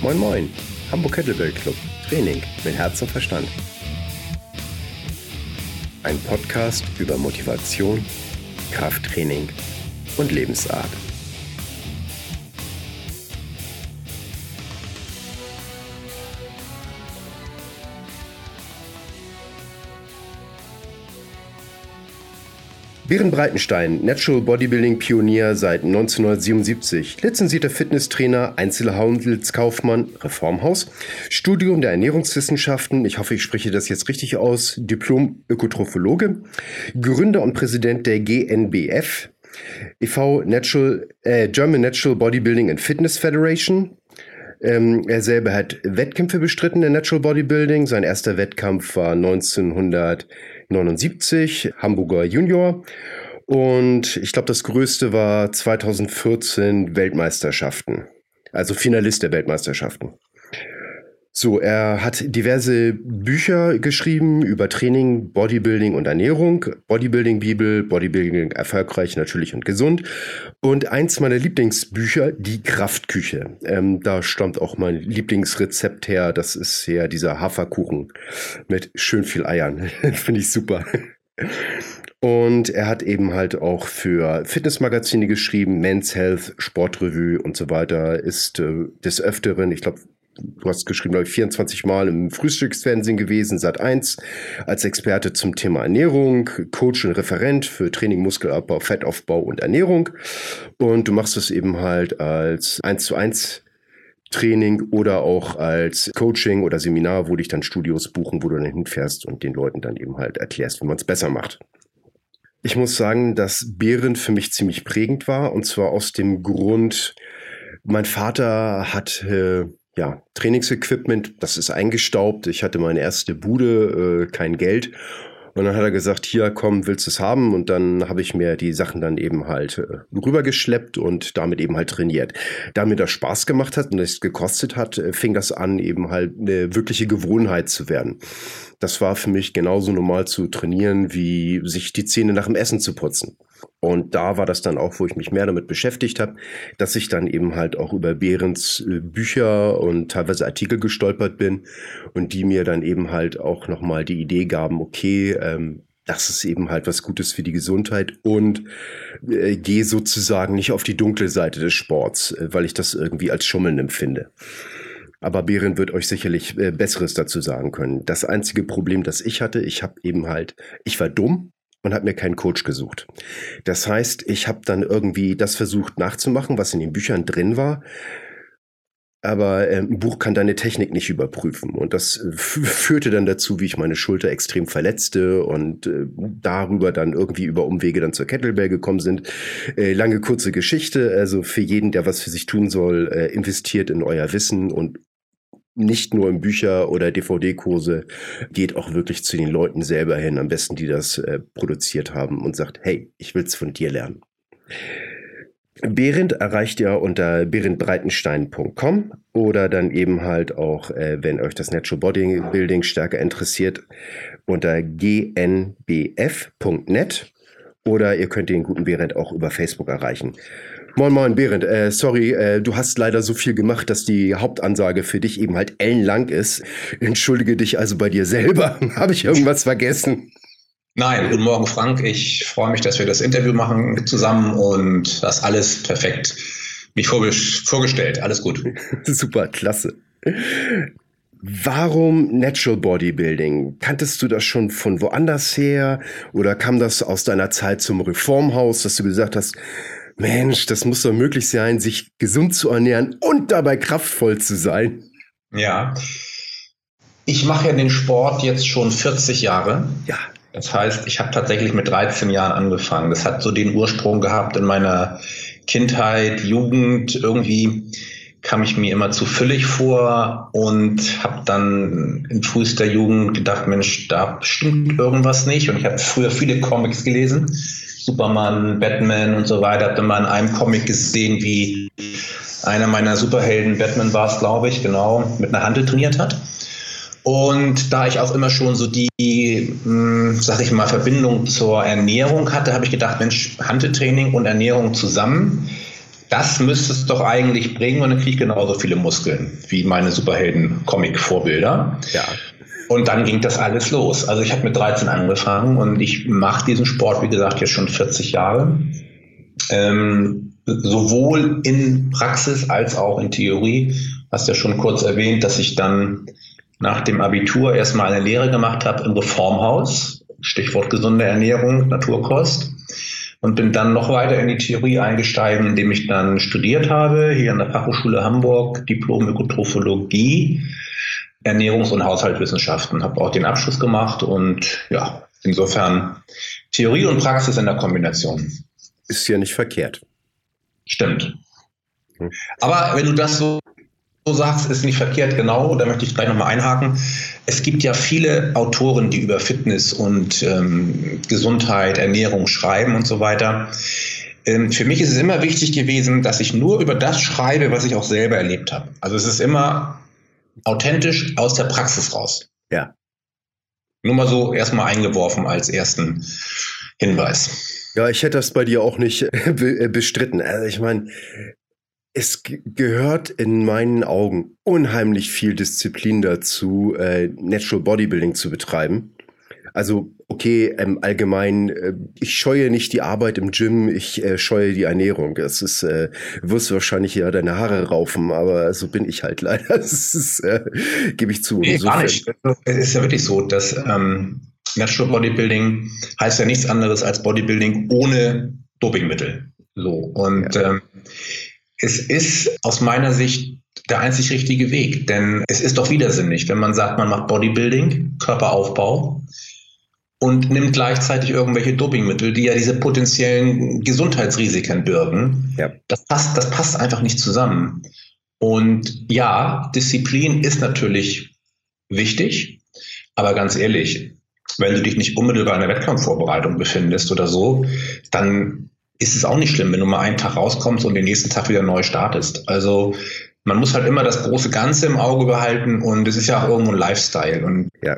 Moin Moin, Hamburg Kettlebell Club, Training mit Herz und Verstand. Ein Podcast über Motivation, Krafttraining und Lebensart. Bären Breitenstein, Natural Bodybuilding Pionier seit 1977, lizenzierter Fitnesstrainer, Einzelhandelskaufmann, Reformhaus, Studium der Ernährungswissenschaften, ich hoffe, ich spreche das jetzt richtig aus, Diplom Ökotrophologe, Gründer und Präsident der GNBF, e.V. Natural, äh, German Natural Bodybuilding and Fitness Federation, ähm, er selber hat Wettkämpfe bestritten in Natural Bodybuilding. Sein erster Wettkampf war 1979, Hamburger Junior. Und ich glaube, das größte war 2014 Weltmeisterschaften. Also Finalist der Weltmeisterschaften. So, er hat diverse Bücher geschrieben über Training, Bodybuilding und Ernährung. Bodybuilding Bibel, Bodybuilding erfolgreich, natürlich und gesund. Und eins meiner Lieblingsbücher, Die Kraftküche. Ähm, da stammt auch mein Lieblingsrezept her. Das ist ja dieser Haferkuchen mit schön viel Eiern. Finde ich super. Und er hat eben halt auch für Fitnessmagazine geschrieben, Men's Health, Sportrevue und so weiter, ist äh, des Öfteren, ich glaube, du hast geschrieben, glaube ich, 24 Mal im Frühstücksfernsehen gewesen, seit 1 als Experte zum Thema Ernährung, Coach und Referent für Training, Muskelabbau, Fettaufbau und Ernährung. Und du machst es eben halt als 1 zu 1 Training oder auch als Coaching oder Seminar, wo dich dann Studios buchen, wo du dann hinfährst und den Leuten dann eben halt erklärst, wie man es besser macht. Ich muss sagen, dass Behrendt für mich ziemlich prägend war und zwar aus dem Grund, mein Vater hat äh, ja, Trainingsequipment, das ist eingestaubt. Ich hatte meine erste Bude, äh, kein Geld. Und dann hat er gesagt, hier komm, willst du es haben? Und dann habe ich mir die Sachen dann eben halt äh, rübergeschleppt und damit eben halt trainiert. Da mir das Spaß gemacht hat und es gekostet hat, äh, fing das an, eben halt eine wirkliche Gewohnheit zu werden. Das war für mich genauso normal zu trainieren, wie sich die Zähne nach dem Essen zu putzen. Und da war das dann auch, wo ich mich mehr damit beschäftigt habe, dass ich dann eben halt auch über Behrens äh, Bücher und teilweise Artikel gestolpert bin und die mir dann eben halt auch nochmal die Idee gaben, okay, ähm, das ist eben halt was Gutes für die Gesundheit und äh, gehe sozusagen nicht auf die dunkle Seite des Sports, äh, weil ich das irgendwie als Schummeln empfinde. Aber Behren wird euch sicherlich äh, Besseres dazu sagen können. Das einzige Problem, das ich hatte, ich habe eben halt, ich war dumm, und habe mir keinen Coach gesucht. Das heißt, ich habe dann irgendwie das versucht nachzumachen, was in den Büchern drin war. Aber äh, ein Buch kann deine Technik nicht überprüfen. Und das äh, führte dann dazu, wie ich meine Schulter extrem verletzte und äh, darüber dann irgendwie über Umwege dann zur Kettlebell gekommen sind. Äh, lange, kurze Geschichte. Also für jeden, der was für sich tun soll, investiert in euer Wissen und nicht nur in Bücher oder DVD-Kurse, geht auch wirklich zu den Leuten selber hin, am besten die das produziert haben und sagt, hey, ich will's von dir lernen. Behrendt erreicht ihr unter berendbreitenstein.com oder dann eben halt auch, äh, wenn euch das Natural Bodybuilding stärker interessiert, unter gnbf.net oder ihr könnt den guten Behrendt auch über Facebook erreichen. Moin Moin Behrendt, äh, sorry, äh, du hast leider so viel gemacht, dass die Hauptansage für dich eben halt ellenlang ist. Entschuldige dich also bei dir selber. Habe ich irgendwas vergessen? Nein, guten Morgen Frank. Ich freue mich, dass wir das Interview machen zusammen und das alles perfekt mich vorgestellt. Alles gut. Super, klasse. Warum Natural Bodybuilding? Kanntest du das schon von woanders her oder kam das aus deiner Zeit zum Reformhaus, dass du gesagt hast, Mensch, das muss doch möglich sein, sich gesund zu ernähren und dabei kraftvoll zu sein. Ja. Ich mache ja den Sport jetzt schon 40 Jahre. Ja. Das heißt, ich habe tatsächlich mit 13 Jahren angefangen. Das hat so den Ursprung gehabt in meiner Kindheit, Jugend. Irgendwie kam ich mir immer zu füllig vor und habe dann in frühester Jugend gedacht, Mensch, da stimmt irgendwas nicht. Und ich habe früher viele Comics gelesen Superman, Batman und so weiter. Habe mal in einem Comic gesehen, wie einer meiner Superhelden, Batman war es, glaube ich, genau, mit einer Handel trainiert hat. Und da ich auch immer schon so die, mh, hm, sag ich mal, Verbindung zur Ernährung hatte, habe ich gedacht, Mensch, Handeltraining und Ernährung zusammen das müsste es doch eigentlich bringen und dann kriege ich genauso viele Muskeln wie meine Superhelden-Comic-Vorbilder. Ja. Und dann ging das alles los. Also ich habe mit 13 angefangen und ich mache diesen Sport, wie gesagt, jetzt schon 40 Jahre. Ähm, sowohl in Praxis als auch in Theorie. Hast ja schon kurz erwähnt, dass ich dann nach dem Abitur erstmal eine Lehre gemacht habe im Reformhaus. Stichwort gesunde Ernährung, Naturkost. Und bin dann noch weiter in die Theorie eingestiegen, indem ich dann studiert habe, hier an der Fachhochschule Hamburg, Diplom Ökotrophologie Ernährungs- und Haushaltswissenschaften. Habe auch den Abschluss gemacht und ja, insofern Theorie und Praxis in der Kombination. Ist ja nicht verkehrt. Stimmt. Hm. Aber wenn du das so, so sagst, ist nicht verkehrt, genau, da möchte ich gleich nochmal einhaken. Es gibt ja viele Autoren, die über Fitness und ähm, Gesundheit, Ernährung schreiben und so weiter. Ähm, für mich ist es immer wichtig gewesen, dass ich nur über das schreibe, was ich auch selber erlebt habe. Also es ist immer authentisch aus der Praxis raus. Ja. Nur mal so erstmal eingeworfen als ersten Hinweis. Ja, ich hätte das bei dir auch nicht äh, bestritten. Also ich meine, es gehört in meinen Augen unheimlich viel Disziplin dazu, äh, Natural Bodybuilding zu betreiben. Also okay, ähm, allgemein, äh, ich scheue nicht die Arbeit im Gym, ich äh, scheue die Ernährung. Das ist, äh, wirst du wahrscheinlich ja deine Haare raufen, aber so bin ich halt leider. Das ist, äh, gebe ich zu. Nee, gar nicht. Es ist ja wirklich so, dass ähm, Natural Bodybuilding heißt ja nichts anderes als Bodybuilding ohne Dopingmittel. So. Und ja. ähm, es ist aus meiner Sicht der einzig richtige Weg, denn es ist doch widersinnig, wenn man sagt, man macht Bodybuilding, Körperaufbau, und nimmt gleichzeitig irgendwelche Dopingmittel, die ja diese potenziellen Gesundheitsrisiken birgen. Ja. Das, passt, das passt einfach nicht zusammen. Und ja, Disziplin ist natürlich wichtig, aber ganz ehrlich, wenn du dich nicht unmittelbar in der Wettkampfvorbereitung befindest oder so, dann ist es auch nicht schlimm, wenn du mal einen Tag rauskommst und den nächsten Tag wieder neu startest. Also man muss halt immer das große Ganze im Auge behalten und es ist ja auch irgendwo ein Lifestyle. Und ja.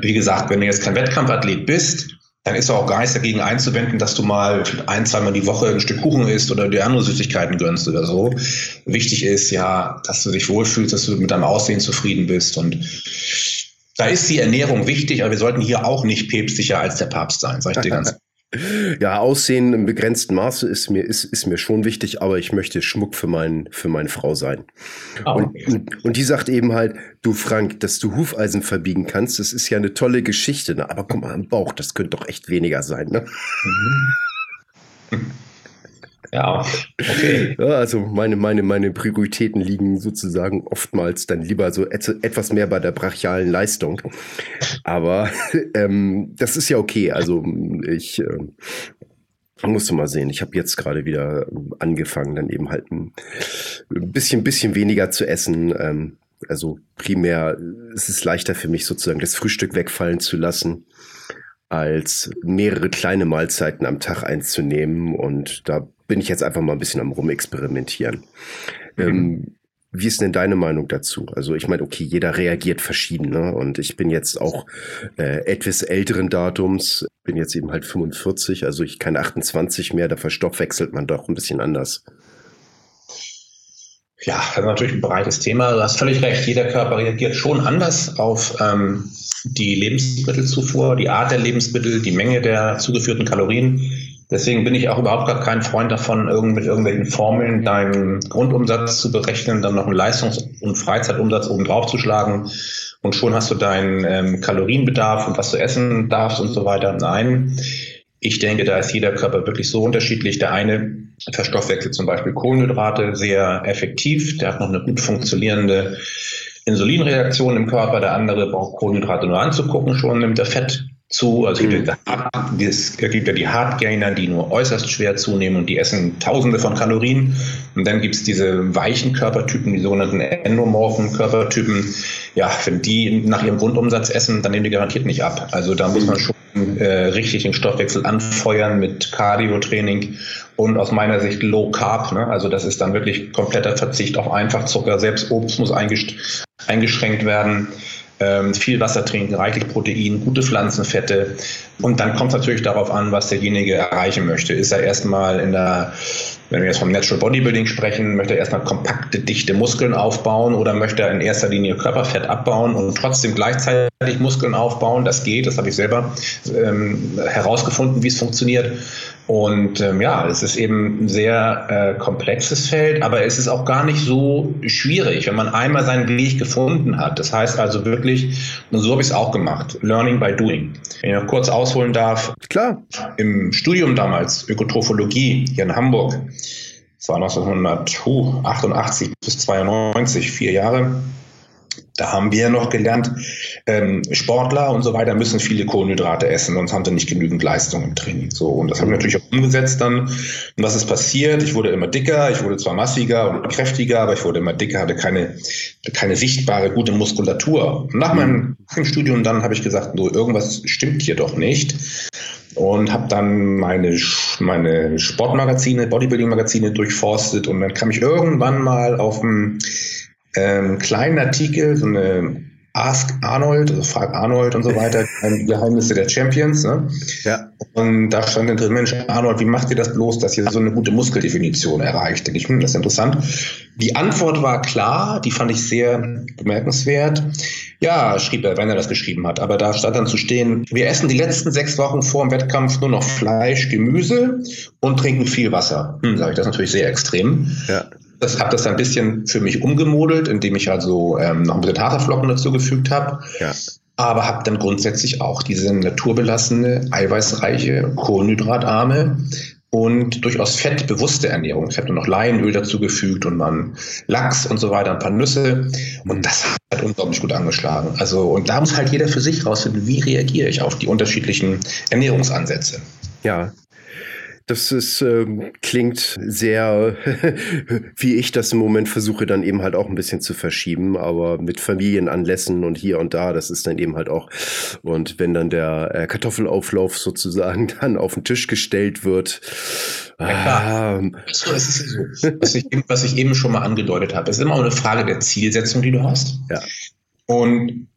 wie gesagt, wenn du jetzt kein Wettkampfathlet bist, dann ist auch gar nichts dagegen einzuwenden, dass du mal ein, zweimal die Woche ein Stück Kuchen isst oder dir andere Süßigkeiten gönnst oder so. Wichtig ist ja, dass du dich wohlfühlst, dass du mit deinem Aussehen zufrieden bist und da ist die Ernährung wichtig, aber wir sollten hier auch nicht päpstlicher als der Papst sein, sag ich dir ganz Ja, Aussehen im begrenzten Maße ist mir, ist, ist mir schon wichtig, aber ich möchte Schmuck für, mein, für meine Frau sein. Oh. Und, und die sagt eben halt, du Frank, dass du Hufeisen verbiegen kannst, das ist ja eine tolle Geschichte, ne? aber guck mal am Bauch, das könnte doch echt weniger sein. Ne? Mhm. Ja, okay. Ja, also meine, meine, meine Prioritäten liegen sozusagen oftmals dann lieber so etwas mehr bei der brachialen Leistung. Aber ähm, das ist ja okay. Also ich äh, musste mal sehen. Ich habe jetzt gerade wieder angefangen, dann eben halt ein bisschen, bisschen weniger zu essen. Ähm, also primär es ist leichter für mich sozusagen das Frühstück wegfallen zu lassen als mehrere kleine Mahlzeiten am Tag einzunehmen. Und da bin ich jetzt einfach mal ein bisschen am Rumexperimentieren. Mhm. Ähm, wie ist denn deine Meinung dazu? Also ich meine, okay, jeder reagiert verschieden, ne? Und ich bin jetzt auch äh, etwas älteren Datums, bin jetzt eben halt 45, also ich kann 28 mehr, da verstoffwechselt man doch ein bisschen anders. Ja, das ist natürlich ein breites Thema. Du hast völlig recht. Jeder Körper reagiert schon anders auf ähm, die Lebensmittelzufuhr, die Art der Lebensmittel, die Menge der zugeführten Kalorien. Deswegen bin ich auch überhaupt gar kein Freund davon, irgend mit irgendwelchen Formeln deinen Grundumsatz zu berechnen, dann noch einen Leistungs- und Freizeitumsatz oben drauf zu schlagen. Und schon hast du deinen ähm, Kalorienbedarf und was du essen darfst und so weiter. Nein, ich denke, da ist jeder Körper wirklich so unterschiedlich. Der eine verstoffwechselt zum Beispiel Kohlenhydrate sehr effektiv, der hat noch eine gut funktionierende Insulinreaktion im Körper, der andere braucht Kohlenhydrate nur anzugucken, schon nimmt er Fett zu. Also es gibt, mhm. es gibt ja die Hardgainer, die nur äußerst schwer zunehmen und die essen tausende von Kalorien. Und dann gibt es diese weichen Körpertypen, die sogenannten endomorphen Körpertypen. Ja, wenn die nach ihrem Grundumsatz essen, dann nehmen die garantiert nicht ab. Also da muss man schon äh, richtig den Stoffwechsel anfeuern mit Cardio-Training und aus meiner Sicht Low Carb. Ne? Also das ist dann wirklich kompletter Verzicht auf Einfachzucker. Selbst Obst muss eingeschränkt werden viel Wasser trinken, reichlich Protein, gute Pflanzenfette. Und dann kommt es natürlich darauf an, was derjenige erreichen möchte. Ist er erstmal in der wenn wir jetzt vom Natural Bodybuilding sprechen, möchte er erstmal kompakte, dichte Muskeln aufbauen oder möchte er in erster Linie Körperfett abbauen und trotzdem gleichzeitig Muskeln aufbauen. Das geht, das habe ich selber ähm, herausgefunden, wie es funktioniert. Und ähm, ja, es ist eben ein sehr äh, komplexes Feld, aber es ist auch gar nicht so schwierig, wenn man einmal seinen Weg gefunden hat. Das heißt also wirklich, und so habe ich es auch gemacht, Learning by Doing. Wenn ich noch kurz ausholen darf. Klar. Im Studium damals, Ökotrophologie hier in Hamburg, das war 1988 bis 92, vier Jahre, da haben wir noch gelernt, ähm, Sportler und so weiter müssen viele Kohlenhydrate essen, sonst haben sie nicht genügend Leistung im Training. So, und das haben wir natürlich auch umgesetzt dann. Und was ist passiert? Ich wurde immer dicker, ich wurde zwar massiger und kräftiger, aber ich wurde immer dicker, hatte keine, keine sichtbare, gute Muskulatur. Und nach meinem Studium dann habe ich gesagt, so, irgendwas stimmt hier doch nicht und habe dann meine, meine Sportmagazine, Bodybuilding-Magazine durchforstet und dann kam ich irgendwann mal auf ein ähm, kleinen Artikel, so eine Ask Arnold, also Frag Arnold und so weiter, Geheimnisse der Champions. Ne? Ja. Und da stand dann drin, Mensch, Arnold, wie macht ihr das bloß, dass ihr so eine gute Muskeldefinition erreicht? Denke ich, hm, das ist interessant. Die Antwort war klar, die fand ich sehr bemerkenswert. Ja, schrieb er, wenn er das geschrieben hat. Aber da stand dann zu stehen, wir essen die letzten sechs Wochen vor dem Wettkampf nur noch Fleisch, Gemüse und trinken viel Wasser. Hm, sage ich, das ist natürlich sehr extrem. Ja das habe das ein bisschen für mich umgemodelt, indem ich also ähm, noch ein bisschen Haferflocken dazu gefügt habe. Ja. Aber habe dann grundsätzlich auch diese naturbelassene, eiweißreiche, kohlenhydratarme und durchaus fettbewusste Ernährung. Ich habe dann noch Leinöl dazugefügt und dann Lachs und so weiter, ein paar Nüsse. Und das hat unglaublich gut angeschlagen. Also, und da muss halt jeder für sich rausfinden, wie reagiere ich auf die unterschiedlichen Ernährungsansätze. Ja, das ist, ähm, klingt sehr, wie ich das im Moment versuche, dann eben halt auch ein bisschen zu verschieben, aber mit Familienanlässen und hier und da, das ist dann eben halt auch. Und wenn dann der äh, Kartoffelauflauf sozusagen dann auf den Tisch gestellt wird. Ja, ähm, so, es ist so. Was ich, was ich eben schon mal angedeutet habe, es ist immer eine Frage der Zielsetzung, die du hast. Ja. Und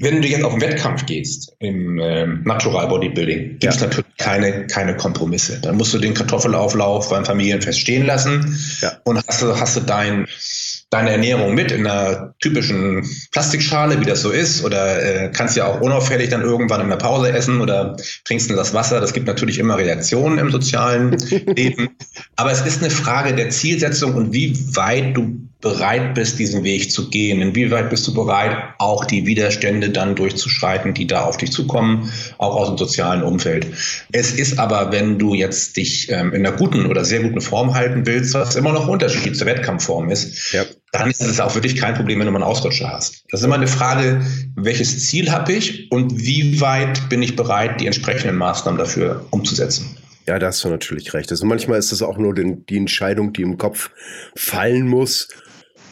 wenn du jetzt auf den Wettkampf gehst im äh, Natural Bodybuilding, gibt es ja. natürlich keine, keine Kompromisse. Dann musst du den Kartoffelauflauf beim Familienfest stehen lassen ja. und hast du, hast du dein, deine Ernährung mit in einer typischen Plastikschale, wie das so ist, oder äh, kannst ja auch unauffällig dann irgendwann in der Pause essen oder trinkst ein Glas Wasser. Das gibt natürlich immer Reaktionen im sozialen Leben. Aber es ist eine Frage der Zielsetzung und wie weit du bereit bist, diesen Weg zu gehen. Inwieweit bist du bereit, auch die Widerstände dann durchzuschreiten, die da auf dich zukommen, auch aus dem sozialen Umfeld. Es ist aber, wenn du jetzt dich ähm, in einer guten oder sehr guten Form halten willst, was immer noch ein Unterschied zur Wettkampfform ist, ja. dann ist es auch wirklich kein Problem, wenn du mal einen Ausrutscher hast. Das ist immer eine Frage, welches Ziel habe ich und wie weit bin ich bereit, die entsprechenden Maßnahmen dafür umzusetzen. Ja, da hast du natürlich recht. Also manchmal ist es auch nur die, die Entscheidung, die im Kopf fallen muss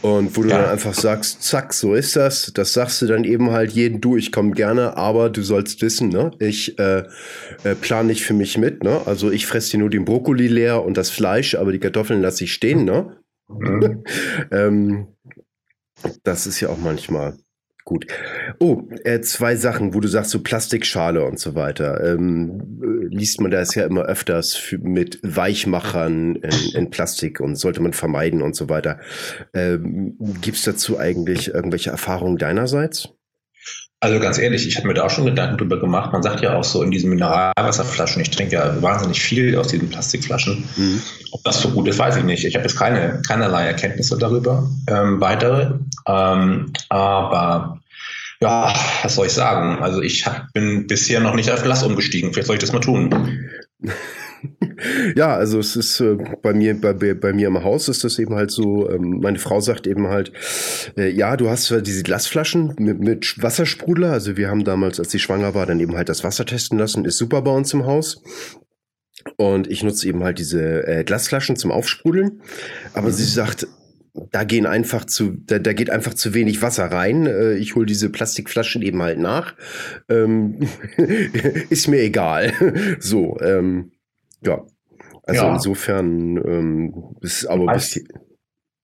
und wo du ja. dann einfach sagst, zack, so ist das. Das sagst du dann eben halt jeden, du, ich komme gerne, aber du sollst wissen, ne, ich äh, äh, plane nicht für mich mit, ne? Also ich fresse dir nur den Brokkoli leer und das Fleisch, aber die Kartoffeln lasse ich stehen, ne? Mhm. ähm, das ist ja auch manchmal Gut. Oh, äh, zwei Sachen, wo du sagst, so Plastikschale und so weiter. Ähm, äh, liest man das ja immer öfters für, mit Weichmachern in, in, Plastik und sollte man vermeiden und so weiter. Ähm, Gibt es dazu eigentlich irgendwelche Erfahrungen deinerseits? Also ganz ehrlich, ich habe mir da auch schon Gedanken drüber gemacht. Man sagt ja auch so in diesen Mineralwasserflaschen, ich trinke ja wahnsinnig viel aus diesen Plastikflaschen. Mhm. Ob das so gut ist, weiß ich nicht. Ich habe jetzt keine, keinerlei Erkenntnisse darüber, ähm, weitere. Ähm, aber ja, was soll ich sagen? Also ich hab, bin bisher noch nicht auf Glas umgestiegen. Vielleicht soll ich das mal tun. ja, also es ist äh, bei mir bei, bei mir im Haus ist das eben halt so. Ähm, meine Frau sagt eben halt, äh, ja, du hast diese Glasflaschen mit, mit Wassersprudler. Also wir haben damals, als sie schwanger war, dann eben halt das Wasser testen lassen. Ist super bei uns im Haus. Und ich nutze eben halt diese äh, Glasflaschen zum Aufsprudeln. Aber mhm. sie sagt, da gehen einfach zu, da, da geht einfach zu wenig Wasser rein. Äh, ich hole diese Plastikflaschen eben halt nach. Ähm, ist mir egal. so, ähm, ja. Also ja. insofern ähm, ist aber bis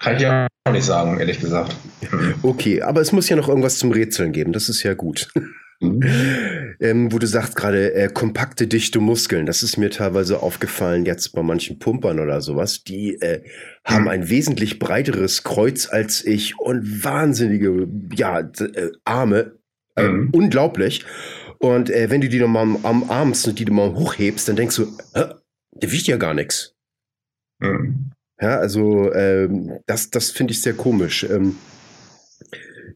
kann ich ja auch nicht sagen, ehrlich gesagt. Okay, aber es muss ja noch irgendwas zum Rätseln geben. Das ist ja gut. Mhm. Ähm, wo du sagst gerade, äh, kompakte, dichte Muskeln. Das ist mir teilweise aufgefallen jetzt bei manchen Pumpern oder sowas. Die äh, haben mhm. ein wesentlich breiteres Kreuz als ich und wahnsinnige, ja, äh, Arme. Äh, mhm. Unglaublich. Und äh, wenn du die nochmal am, am abends und die du mal hochhebst, dann denkst du, der wiegt ja gar nichts. Mhm. Ja, also ähm, das, das finde ich sehr komisch. Ähm,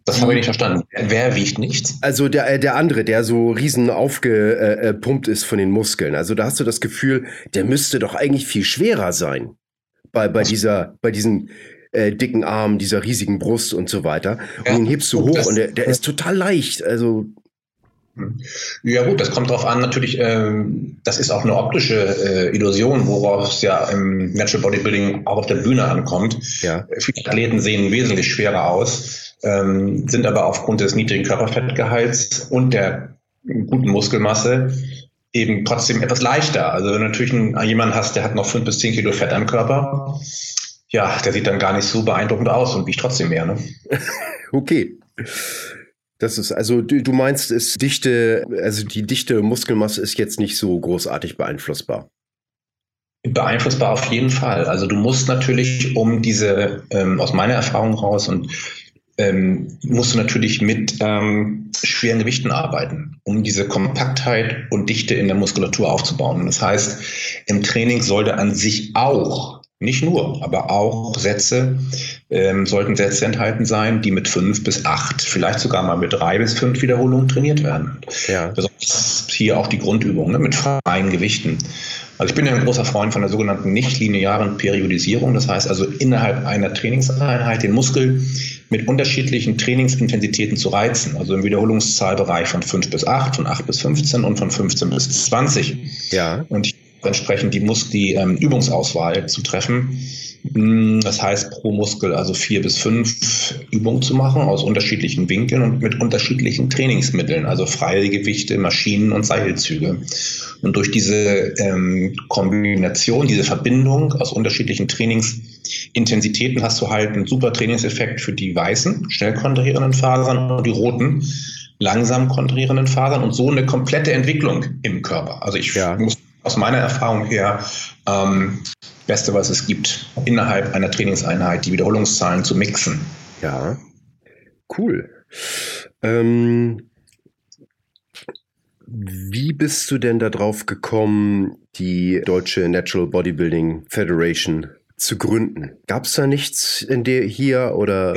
das habe ich nicht verstanden. Wer wiegt nichts? Also der, äh, der andere, der so riesen aufgepumpt ist von den Muskeln. Also da hast du das Gefühl, der müsste doch eigentlich viel schwerer sein. Bei, bei dieser, bei diesen äh, dicken Armen, dieser riesigen Brust und so weiter. Ja. Und den hebst du hoch und der, der ist total leicht. Also. Ja gut, das kommt darauf an, natürlich, ähm, das ist auch eine optische äh, Illusion, worauf es ja im Natural Bodybuilding auch auf der Bühne ankommt. Ja. Viele Athleten sehen wesentlich schwerer aus, ähm, sind aber aufgrund des niedrigen Körperfettgehalts und der guten Muskelmasse eben trotzdem etwas leichter. Also wenn du natürlich einen, jemanden hast, der hat noch fünf bis zehn Kilo Fett am Körper, ja, der sieht dann gar nicht so beeindruckend aus und wiegt trotzdem mehr. Ne? okay. Das ist, also du, du meinst, ist dichte, also die dichte Muskelmasse ist jetzt nicht so großartig beeinflussbar. Beeinflussbar auf jeden Fall. Also du musst natürlich um diese, ähm, aus meiner Erfahrung raus und ähm, musst du natürlich mit ähm, schweren Gewichten arbeiten, um diese Kompaktheit und Dichte in der Muskulatur aufzubauen. Das heißt, im Training sollte an sich auch nicht nur, aber auch Sätze ähm, sollten Sätze enthalten sein, die mit fünf bis acht, vielleicht sogar mal mit drei bis fünf Wiederholungen trainiert werden. Ja. Besonders hier auch die Grundübung ne, mit freien Gewichten. Also ich bin ja ein großer Freund von der sogenannten nicht-linearen Periodisierung. Das heißt also innerhalb einer Trainingseinheit den Muskel mit unterschiedlichen Trainingsintensitäten zu reizen. Also im Wiederholungszahlbereich von 5 bis 8, von 8 bis 15 und von 15 bis 20. Ja. Und entsprechend die, Mus die ähm, Übungsauswahl zu treffen. Hm, das heißt, pro Muskel also vier bis fünf Übungen zu machen aus unterschiedlichen Winkeln und mit unterschiedlichen Trainingsmitteln, also freie Gewichte, Maschinen und Seilzüge. Und durch diese ähm, Kombination, diese Verbindung aus unterschiedlichen Trainingsintensitäten hast du halt einen super Trainingseffekt für die weißen, schnell kontrahierenden Fasern und die roten, langsam kontrahierenden Fasern und so eine komplette Entwicklung im Körper. Also ich ja. muss aus meiner Erfahrung her ähm, Beste, was es gibt, innerhalb einer Trainingseinheit die Wiederholungszahlen zu mixen. Ja, cool. Ähm, wie bist du denn darauf gekommen, die Deutsche Natural Bodybuilding Federation zu gründen? Gab es da nichts in der hier oder?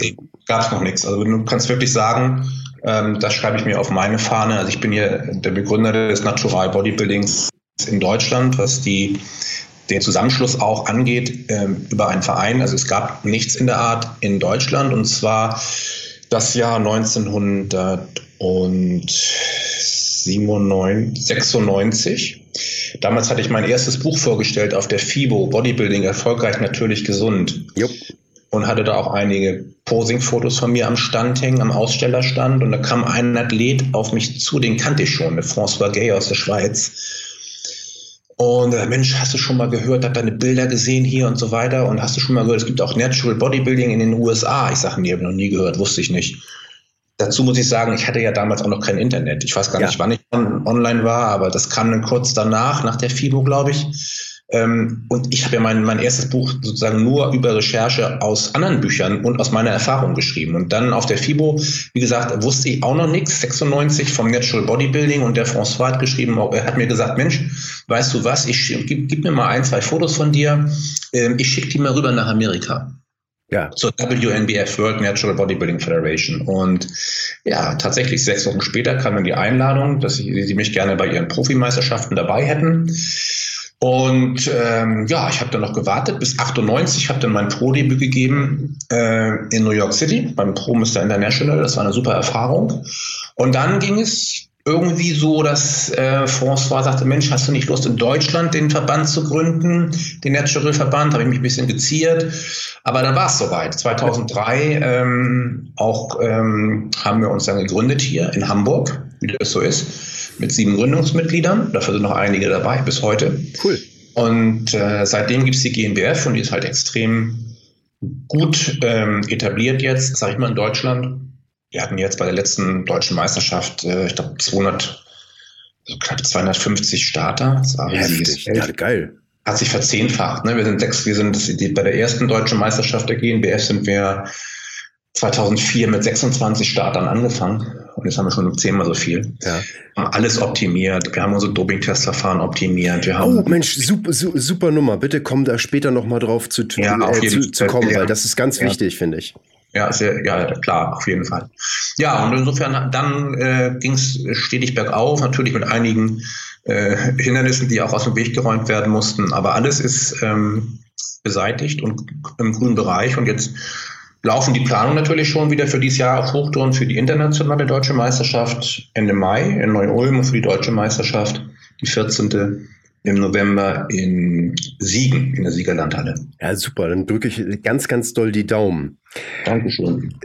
Gab es noch nichts. Also du kannst wirklich sagen, ähm, das schreibe ich mir auf meine Fahne. Also ich bin hier der Begründer des Natural Bodybuildings in Deutschland, was die, den Zusammenschluss auch angeht, ähm, über einen Verein. Also es gab nichts in der Art in Deutschland und zwar das Jahr 1996. Damals hatte ich mein erstes Buch vorgestellt auf der FIBO, Bodybuilding, erfolgreich, natürlich, gesund. Jupp und hatte da auch einige Posing-Fotos von mir am Stand hängen, am Ausstellerstand. Und da kam ein Athlet auf mich zu, den kannte ich schon, der François Gay aus der Schweiz. Und äh, Mensch, hast du schon mal gehört, hat deine Bilder gesehen hier und so weiter? Und hast du schon mal gehört, es gibt auch Natural Bodybuilding in den USA? Ich sage, nee, habe noch nie gehört, wusste ich nicht. Dazu muss ich sagen, ich hatte ja damals auch noch kein Internet. Ich weiß gar ja. nicht, wann ich on online war, aber das kam dann kurz danach, nach der FIBO, glaube ich. Ähm, und ich habe ja mein, mein erstes Buch sozusagen nur über Recherche aus anderen Büchern und aus meiner Erfahrung geschrieben. Und dann auf der FIBO, wie gesagt, wusste ich auch noch nichts. 96 vom Natural Bodybuilding und der François hat geschrieben, er hat mir gesagt, Mensch, weißt du was, ich gib, gib mir mal ein, zwei Fotos von dir. Ähm, ich schicke die mal rüber nach Amerika. Ja. Zur WNBF, World Natural Bodybuilding Federation. Und ja, tatsächlich sechs Wochen später kam dann die Einladung, dass sie, sie mich gerne bei ihren Profimeisterschaften dabei hätten. Und ähm, ja, ich habe dann noch gewartet bis 98, habe dann mein Pro-Debüt gegeben äh, in New York City beim Pro Mr. International. Das war eine super Erfahrung. Und dann ging es irgendwie so, dass äh, François sagte, Mensch, hast du nicht Lust, in Deutschland den Verband zu gründen, den Natural-Verband? Habe ich mich ein bisschen geziert. Aber dann war es soweit. 2003 ähm, auch ähm, haben wir uns dann gegründet hier in Hamburg, wie das so ist mit sieben Gründungsmitgliedern. Dafür sind noch einige dabei bis heute. Cool. Und äh, seitdem gibt es die GmbF und die ist halt extrem gut ähm, etabliert jetzt, sage ich mal, in Deutschland. wir hatten jetzt bei der letzten deutschen Meisterschaft, äh, ich glaube, 200, also knapp 250 Starter. Das war Heftig. Ja, geil. Hat sich verzehnfacht. Ne? Wir sind sechs, wir sind die, bei der ersten deutschen Meisterschaft der GNBF sind wir 2004 mit 26 Startern angefangen und jetzt haben wir schon zehnmal so viel. Ja. Haben alles optimiert. Wir haben unsere Doping-Testverfahren optimiert. Wir haben oh Mensch, super, super Nummer. Bitte komm da später nochmal drauf zu, ja, äh, zu, zu, kommen, ja. weil das ist ganz wichtig, finde ich. Ja, sehr, ja, klar, auf jeden Fall. Ja, und insofern dann äh, ging es stetig bergauf, natürlich mit einigen äh, Hindernissen, die auch aus dem Weg geräumt werden mussten. Aber alles ist ähm, beseitigt und im grünen Bereich. Und jetzt laufen die Planungen natürlich schon wieder für dieses Jahr auf Hochtouren für die internationale deutsche Meisterschaft Ende Mai in Neu-Ulm und für die deutsche Meisterschaft die 14 im November in Siegen, in der Siegerlandhalle. Ja, super. Dann drücke ich ganz, ganz doll die Daumen. Dankeschön.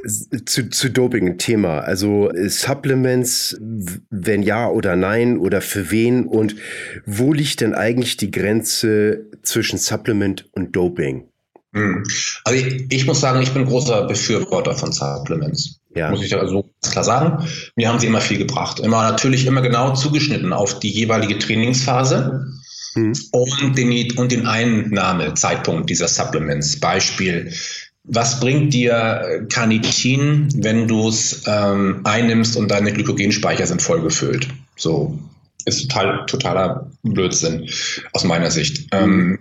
Zu, zu Doping-Thema. Also Supplements, wenn ja oder nein oder für wen und wo liegt denn eigentlich die Grenze zwischen Supplement und Doping? Hm. Also ich, ich, muss sagen, ich bin großer Befürworter von Supplements. Ja. Muss ich also klar sagen. Mir haben sie immer viel gebracht. Immer natürlich immer genau zugeschnitten auf die jeweilige Trainingsphase mhm. und, den, und den Einnahmezeitpunkt dieser Supplements. Beispiel, was bringt dir Carnitin, wenn du es ähm, einnimmst und deine Glykogenspeicher sind vollgefüllt? So ist total, totaler Blödsinn aus meiner Sicht. Ähm,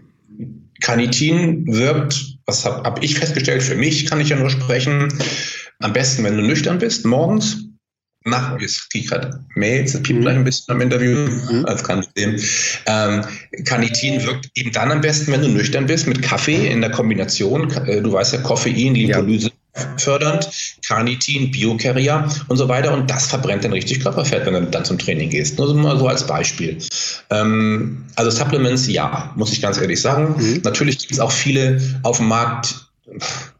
Carnitin wirkt, was habe hab ich festgestellt, für mich kann ich ja nur sprechen, am besten, wenn du nüchtern bist, morgens nach, jetzt kriege ich gerade Mails, das piept mhm. gleich ein bisschen am Interview, mhm. als kann ich sehen. Ähm, Carnitin wirkt eben dann am besten, wenn du nüchtern bist, mit Kaffee in der Kombination. Äh, du weißt ja, Koffein, Lipolyse ja. Fördernd, Carnitin, Biocarrier und so weiter. Und das verbrennt dann richtig Körperfett, wenn du dann zum Training gehst. Nur mal so als Beispiel. Ähm, also Supplements, ja, muss ich ganz ehrlich sagen. Mhm. Natürlich gibt es auch viele auf dem Markt,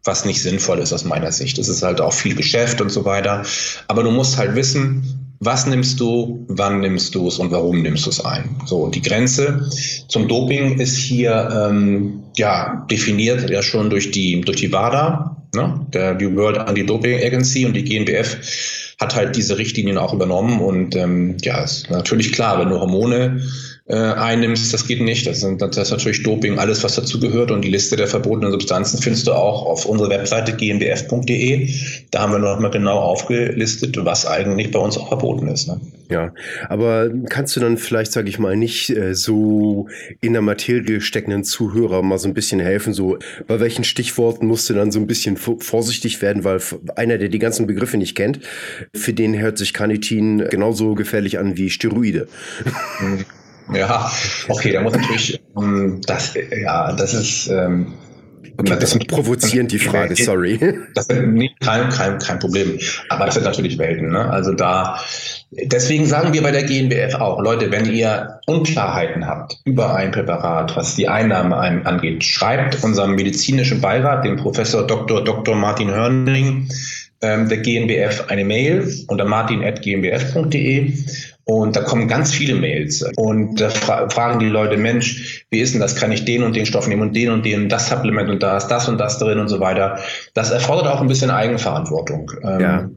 was nicht sinnvoll ist aus meiner Sicht. Es ist halt auch viel Geschäft und so weiter. Aber du musst halt wissen, was nimmst du, wann nimmst du es und warum nimmst du es ein. So, die Grenze zum Doping ist hier ähm, ja definiert ja schon durch die durch die WADA, ne? der die World Anti-Doping Agency und die GNBF hat halt diese Richtlinien auch übernommen und ähm, ja, ist natürlich klar, wenn du Hormone äh, einnimmst, das geht nicht. Das, sind, das ist natürlich Doping, alles, was dazu gehört. Und die Liste der verbotenen Substanzen findest du auch auf unserer Webseite gmbf.de. Da haben wir noch mal genau aufgelistet, was eigentlich bei uns auch verboten ist. Ne? Ja, aber kannst du dann vielleicht, sage ich mal, nicht äh, so in der Materie steckenden Zuhörer mal so ein bisschen helfen? So, bei welchen Stichworten musst du dann so ein bisschen vorsichtig werden, weil einer, der die ganzen Begriffe nicht kennt, für den hört sich Carnitin genauso gefährlich an wie Steroide. Ja, okay, da muss natürlich, ähm, das, ja, das ist, ähm, Okay, das ist provozierend, die Frage, sorry. Das ist nee, kein, kein, kein Problem. Aber das sind natürlich Welten. Ne? Also da, deswegen sagen wir bei der GNBF auch, Leute, wenn ihr Unklarheiten habt über ein Präparat, was die Einnahme angeht, schreibt unserem medizinischen Beirat, dem Professor Dr. Dr. Martin Hörnling, ähm, der GNBF eine Mail unter martin.gnbf.de und da kommen ganz viele Mails. Und da fra fragen die Leute, Mensch, wie ist denn das? Kann ich den und den Stoff nehmen und den und den, das Supplement und da ist das und das drin und so weiter. Das erfordert auch ein bisschen Eigenverantwortung. Ähm, ja.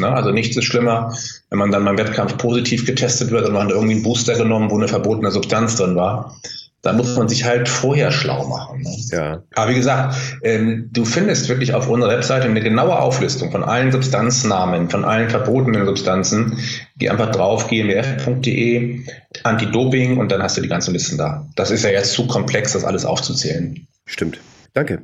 Ne? Also nichts ist schlimmer, wenn man dann beim Wettkampf positiv getestet wird und man hat irgendwie einen Booster genommen, wo eine verbotene Substanz drin war. Da muss man sich halt vorher schlau machen. Ne? Ja. Aber wie gesagt, ähm, du findest wirklich auf unserer Webseite eine genaue Auflistung von allen Substanznamen, von allen verbotenen Substanzen. Geh einfach drauf, gmbf.de, Anti-Doping und dann hast du die ganzen Listen da. Das ist ja jetzt zu komplex, das alles aufzuzählen. Stimmt. Danke.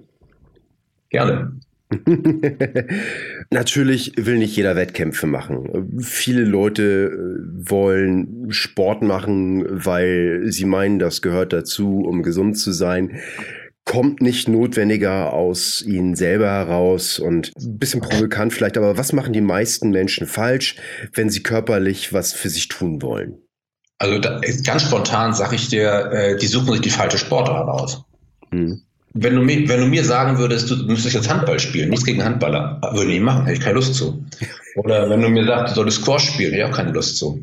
Gerne. Natürlich will nicht jeder Wettkämpfe machen. Viele Leute äh, wollen Sport machen, weil sie meinen, das gehört dazu, um gesund zu sein. Kommt nicht notwendiger aus ihnen selber heraus und ein bisschen provokant vielleicht, aber was machen die meisten Menschen falsch, wenn sie körperlich was für sich tun wollen? Also ganz spontan sage ich dir, äh, die suchen sich die falsche Sportart aus. Hm. Wenn du, mir, wenn du mir sagen würdest, du müsstest jetzt Handball spielen, nichts gegen Handballer, würde ich machen, hätte ich keine Lust zu. Oder wenn du mir sagst, du solltest Squash spielen, hätte ich auch keine Lust zu.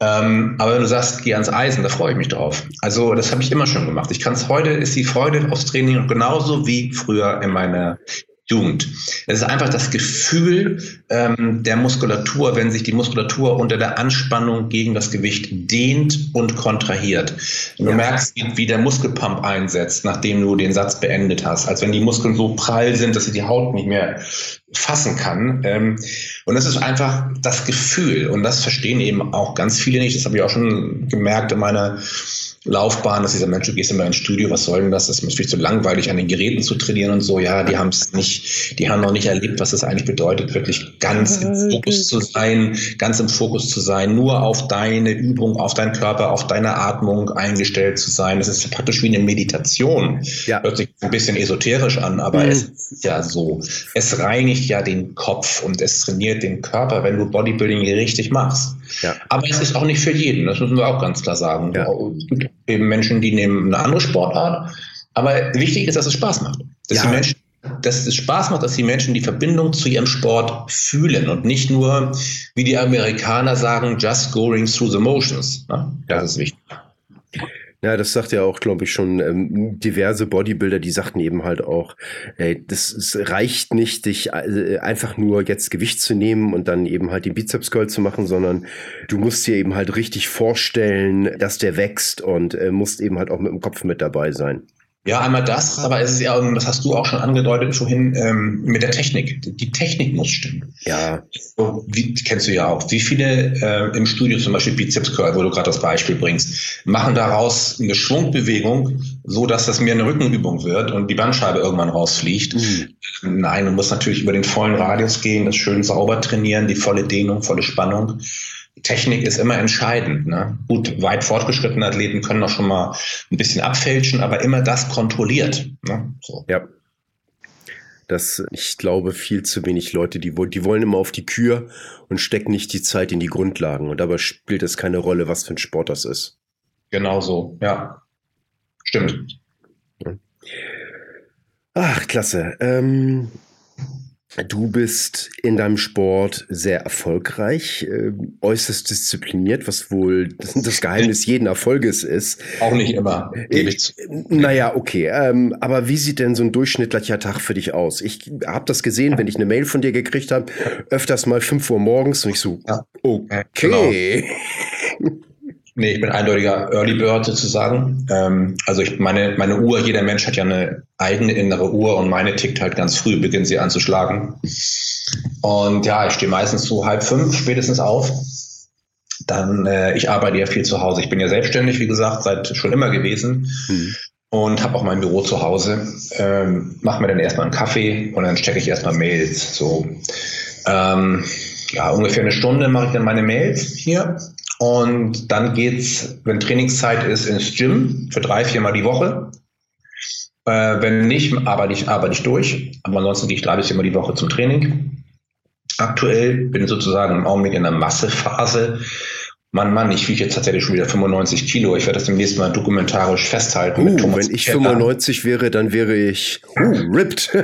Ähm, aber wenn du sagst, geh ans Eisen, da freue ich mich drauf. Also das habe ich immer schon gemacht. Ich kann es heute, ist die Freude aufs Training genauso wie früher in meiner Jugend. Es ist einfach das Gefühl ähm, der Muskulatur, wenn sich die Muskulatur unter der Anspannung gegen das Gewicht dehnt und kontrahiert. Du ja. merkst, wie, der Muskelpump einsetzt, nachdem du den Satz beendet hast, als wenn die Muskeln so prall sind, dass sie die Haut nicht mehr fassen kann. Ähm, und das ist einfach das Gefühl. Und das verstehen eben auch ganz viele nicht. Das habe ich auch schon gemerkt in meiner Laufbahn, dass dieser Mensch, du gehst immer ins Studio, was soll denn das? Das ist viel zu langweilig, an den Geräten zu trainieren und so. Ja, die haben es nicht, die haben noch nicht erlebt, was es eigentlich bedeutet, wirklich ganz im Fokus zu sein, ganz im Fokus zu sein, nur auf deine Übung, auf deinen Körper, auf deine Atmung eingestellt zu sein. Das ist praktisch wie eine Meditation. Ja. Hört sich ein bisschen esoterisch an, aber mhm. es ist ja so. Es reinigt ja den Kopf und es trainiert den Körper, wenn du Bodybuilding richtig machst. Ja. Aber es ist auch nicht für jeden, das müssen wir auch ganz klar sagen. Ja. Es gibt eben Menschen, die nehmen eine andere Sportart. Aber wichtig ist, dass es Spaß macht. Dass ja. die Menschen dass es Spaß macht, dass die Menschen die Verbindung zu ihrem Sport fühlen und nicht nur, wie die Amerikaner sagen, just going through the motions. Das ist wichtig. Ja, das sagt ja auch, glaube ich, schon ähm, diverse Bodybuilder, die sagten eben halt auch, ey, das es reicht nicht, dich äh, einfach nur jetzt Gewicht zu nehmen und dann eben halt den Bizeps Curl zu machen, sondern du musst dir eben halt richtig vorstellen, dass der wächst und äh, musst eben halt auch mit dem Kopf mit dabei sein. Ja, einmal das, aber es ist ja, das hast du auch schon angedeutet vorhin, ähm, mit der Technik. Die Technik muss stimmen. Ja. So, wie, kennst du ja auch. Wie viele äh, im Studio zum Beispiel Bizeps Curl, wo du gerade das Beispiel bringst, machen daraus eine Schwungbewegung, so dass das mehr eine Rückenübung wird und die Bandscheibe irgendwann rausfliegt. Mhm. Nein, du musst natürlich über den vollen Radius gehen, das schön sauber trainieren, die volle Dehnung, volle Spannung. Technik ist immer entscheidend. Ne? Gut, weit fortgeschrittene Athleten können auch schon mal ein bisschen abfälschen, aber immer das kontrolliert. Ne? So. Ja. Das, ich glaube, viel zu wenig Leute, die, die wollen immer auf die Kür und stecken nicht die Zeit in die Grundlagen. Und dabei spielt es keine Rolle, was für ein Sport das ist. Genau so, ja. Stimmt. Ach, klasse. Ähm, Du bist in deinem Sport sehr erfolgreich, äh, äußerst diszipliniert, was wohl das Geheimnis jeden Erfolges ist. Auch nicht immer. Äh, naja, okay. Ähm, aber wie sieht denn so ein durchschnittlicher Tag für dich aus? Ich habe das gesehen, wenn ich eine Mail von dir gekriegt habe, öfters mal fünf Uhr morgens und ich so, okay. Genau. Nee, ich bin eindeutiger Early Bird sozusagen. Ähm, also ich meine, meine Uhr, jeder Mensch hat ja eine eigene innere Uhr und meine tickt halt ganz früh, beginnt sie anzuschlagen. Und ja, ich stehe meistens so halb fünf spätestens auf. Dann, äh, ich arbeite ja viel zu Hause. Ich bin ja selbstständig, wie gesagt, seit schon immer gewesen. Mhm. Und habe auch mein Büro zu Hause. Ähm, Mache mir dann erstmal einen Kaffee und dann checke ich erstmal Mails. So ähm, ja, ungefähr eine Stunde mache ich dann meine Mails hier und dann geht's, wenn Trainingszeit ist, ins Gym für drei, viermal die Woche. Äh, wenn nicht, arbeite ich, arbeite ich durch. Aber ansonsten gehe ich drei bis viermal die Woche zum Training. Aktuell bin ich sozusagen im Augenblick in der Massephase. Mann, Mann, ich wiege jetzt tatsächlich schon wieder 95 Kilo. Ich werde das demnächst mal dokumentarisch festhalten. Uh, wenn ich 95 wäre, dann wäre ich uh, ripped.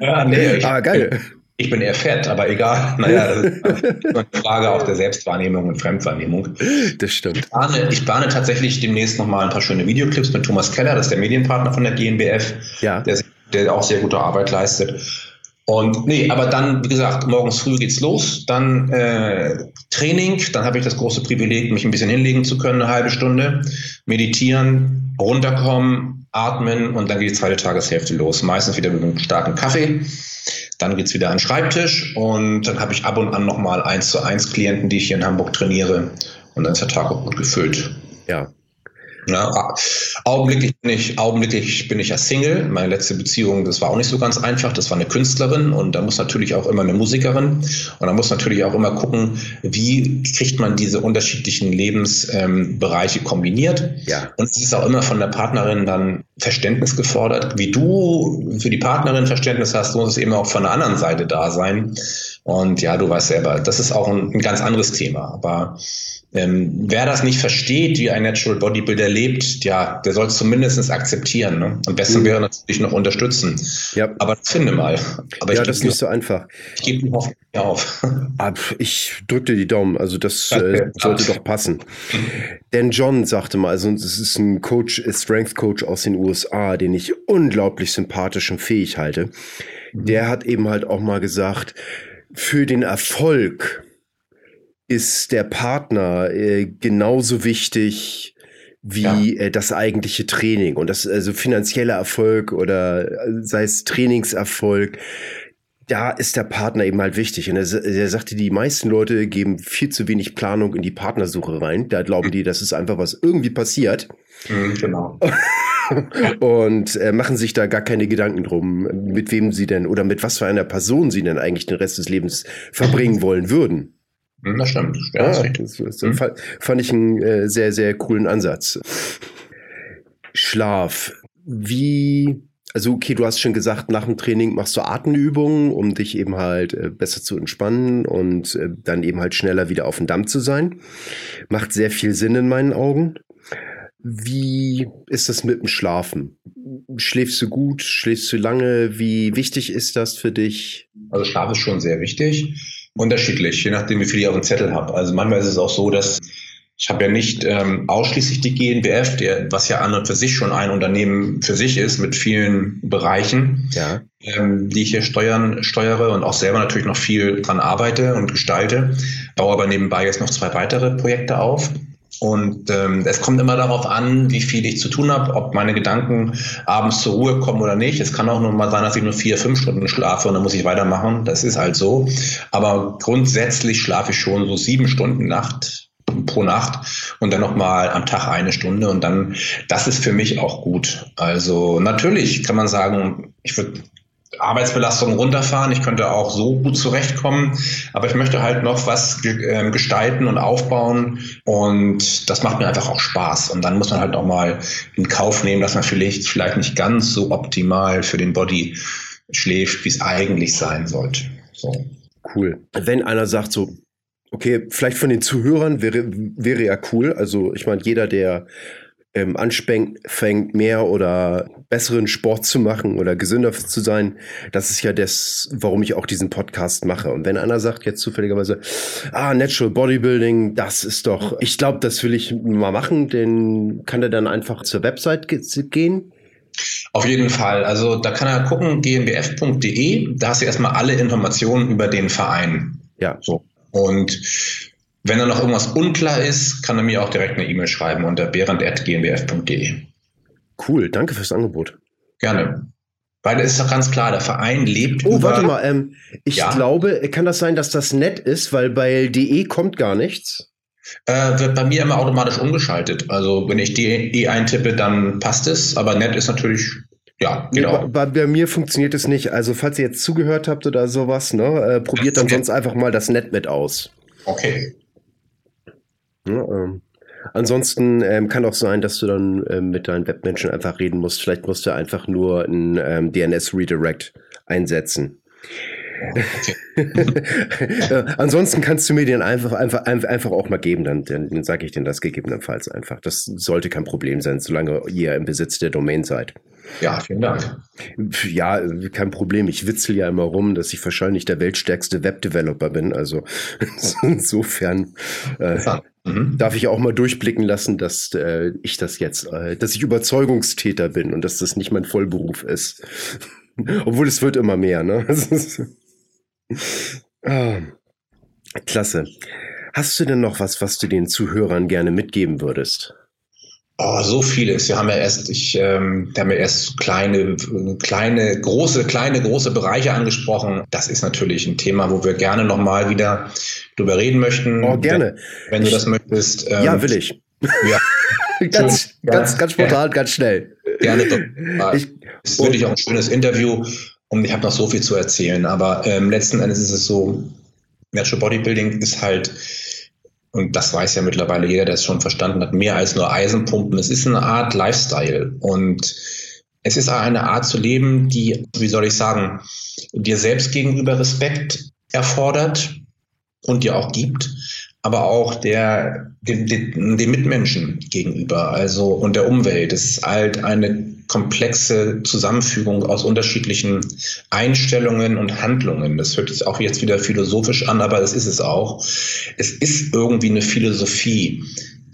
ja, nee. Ich, ah, geil. Ich bin eher fett, aber egal. Naja, das ist eine Frage auch der Selbstwahrnehmung und Fremdwahrnehmung. Das stimmt. Ich plane, ich plane tatsächlich demnächst nochmal ein paar schöne Videoclips mit Thomas Keller, das ist der Medienpartner von der GNBF, ja. der, der auch sehr gute Arbeit leistet. Und nee, aber dann, wie gesagt, morgens früh geht's los, dann äh, Training, dann habe ich das große Privileg, mich ein bisschen hinlegen zu können, eine halbe Stunde, meditieren, runterkommen, atmen und dann geht die zweite Tageshälfte los. Meistens wieder mit einem starken Kaffee. Dann geht es wieder an den Schreibtisch und dann habe ich ab und an nochmal eins zu eins Klienten, die ich hier in Hamburg trainiere. Und dann ist der Tag auch gut gefüllt. Ja, ja, augenblicklich bin ich, augenblicklich bin ich ja Single. Meine letzte Beziehung, das war auch nicht so ganz einfach. Das war eine Künstlerin und da muss natürlich auch immer eine Musikerin und da muss natürlich auch immer gucken, wie kriegt man diese unterschiedlichen Lebensbereiche ähm, kombiniert. Ja. Und es ist auch immer von der Partnerin dann Verständnis gefordert. Wie du für die Partnerin Verständnis hast, muss es eben auch von der anderen Seite da sein. Und ja, du weißt selber, das ist auch ein, ein ganz anderes Thema. Aber ähm, wer das nicht versteht, wie ein Natural Bodybuilder lebt, ja, der soll es zumindest akzeptieren. Ne? Am besten mhm. wäre natürlich noch unterstützen. Ja. Aber finde mal. Aber ja, das ist nicht so einfach. Ich gebe die Hoffnung auf. Ich drücke dir die Daumen. Also das äh, sollte doch passen. Denn John sagte mal, also es ist ein Coach, Strength Coach aus den USA, den ich unglaublich sympathisch und fähig halte. Mhm. Der hat eben halt auch mal gesagt, für den Erfolg ist der Partner äh, genauso wichtig wie ja. äh, das eigentliche Training und das also finanzieller Erfolg oder äh, sei es Trainingserfolg. Da ist der Partner eben halt wichtig. Und er, er sagte, die meisten Leute geben viel zu wenig Planung in die Partnersuche rein. Da glauben die, das ist einfach was irgendwie passiert. Mhm, genau. und äh, machen sich da gar keine Gedanken drum, mit wem sie denn oder mit was für einer Person sie denn eigentlich den Rest des Lebens verbringen wollen würden. Hm, das stimmt. Ja, ja das, das, das hm. fand ich einen äh, sehr, sehr coolen Ansatz. Schlaf. Wie, also okay, du hast schon gesagt, nach dem Training machst du Atemübungen, um dich eben halt äh, besser zu entspannen und äh, dann eben halt schneller wieder auf dem Damm zu sein. Macht sehr viel Sinn in meinen Augen. Wie ist das mit dem Schlafen? Schläfst du gut? Schläfst du lange? Wie wichtig ist das für dich? Also Schlaf ist schon sehr wichtig unterschiedlich, je nachdem, wie viel ich auf dem Zettel habe. Also manchmal ist es auch so, dass ich habe ja nicht ähm, ausschließlich die GNBF, der, was ja an und für sich schon ein Unternehmen für sich ist mit vielen Bereichen, ja. ähm, die ich hier steuern, steuere und auch selber natürlich noch viel dran arbeite und gestalte. Baue aber nebenbei jetzt noch zwei weitere Projekte auf. Und ähm, es kommt immer darauf an, wie viel ich zu tun habe, ob meine Gedanken abends zur Ruhe kommen oder nicht. Es kann auch nur mal sein, dass ich nur vier, fünf Stunden schlafe und dann muss ich weitermachen. Das ist halt so. Aber grundsätzlich schlafe ich schon so sieben Stunden Nacht pro Nacht und dann nochmal am Tag eine Stunde und dann, das ist für mich auch gut. Also natürlich kann man sagen, ich würde Arbeitsbelastung runterfahren. Ich könnte auch so gut zurechtkommen, aber ich möchte halt noch was ähm, gestalten und aufbauen und das macht mir einfach auch Spaß. Und dann muss man halt auch mal in Kauf nehmen, dass man vielleicht, vielleicht nicht ganz so optimal für den Body schläft, wie es eigentlich sein sollte. So. Cool. Wenn einer sagt so, okay, vielleicht von den Zuhörern wäre, wäre ja cool. Also ich meine, jeder, der ähm, anfängt, mehr oder besseren Sport zu machen oder gesünder zu sein, das ist ja das, warum ich auch diesen Podcast mache. Und wenn einer sagt jetzt zufälligerweise, ah, Natural Bodybuilding, das ist doch, ich glaube, das will ich mal machen, dann kann er dann einfach zur Website gehen. Auf jeden Fall. Also da kann er gucken, gnbf.de, da hast du erstmal alle Informationen über den Verein. Ja. So. Und wenn da noch irgendwas unklar ist, kann er mir auch direkt eine E-Mail schreiben unter berend.gnbf.de. Cool, danke fürs Angebot. Gerne. Weil es ist doch ganz klar, der Verein lebt. Oh, über warte mal, ähm, ich ja. glaube, kann das sein, dass das nett ist, weil bei DE kommt gar nichts? Äh, wird bei mir immer automatisch umgeschaltet. Also wenn ich DE eintippe, dann passt es, aber nett ist natürlich ja, genau. Bei, bei, mir funktioniert es nicht. Also, falls ihr jetzt zugehört habt oder sowas, ne, äh, probiert dann okay. sonst einfach mal das Net mit aus. Okay. Ja, ähm. Ansonsten ähm, kann auch sein, dass du dann ähm, mit deinen Webmenschen einfach reden musst. Vielleicht musst du einfach nur ein ähm, DNS-Redirect einsetzen. Okay. äh, ansonsten kannst du mir den einfach, einfach, einfach auch mal geben, dann, dann, sage ich dir das gegebenenfalls einfach. Das sollte kein Problem sein, solange ihr im Besitz der Domain seid. Ja, vielen Dank. Ja, kein Problem. Ich witzel ja immer rum, dass ich wahrscheinlich der weltstärkste Webdeveloper bin. Also insofern äh, mhm. darf ich auch mal durchblicken lassen, dass äh, ich das jetzt, äh, dass ich Überzeugungstäter bin und dass das nicht mein Vollberuf ist. Obwohl es wird immer mehr, ne? ah, klasse. Hast du denn noch was, was du den Zuhörern gerne mitgeben würdest? Oh, so vieles. Wir haben ja erst, ich, ähm, haben ja erst kleine, kleine, große, kleine, große Bereiche angesprochen. Das ist natürlich ein Thema, wo wir gerne nochmal wieder drüber reden möchten. Oh, gerne. Wenn, wenn du das möchtest. Ähm, ja, will ich. Ja. ganz, ja. ganz, ganz spontan, ja. ganz schnell. Gerne. Doch. Ich, es ist wirklich auch ein schönes Interview und ich habe noch so viel zu erzählen. Aber ähm, letzten Endes ist es so, Natural Bodybuilding ist halt und das weiß ja mittlerweile jeder, der es schon verstanden hat, mehr als nur Eisenpumpen. Es ist eine Art Lifestyle und es ist eine Art zu leben, die, wie soll ich sagen, dir selbst gegenüber Respekt erfordert und dir auch gibt, aber auch der, den, den, den Mitmenschen gegenüber, also und der Umwelt. Es ist halt eine komplexe Zusammenfügung aus unterschiedlichen Einstellungen und Handlungen. Das hört sich auch jetzt wieder philosophisch an, aber das ist es auch. Es ist irgendwie eine Philosophie,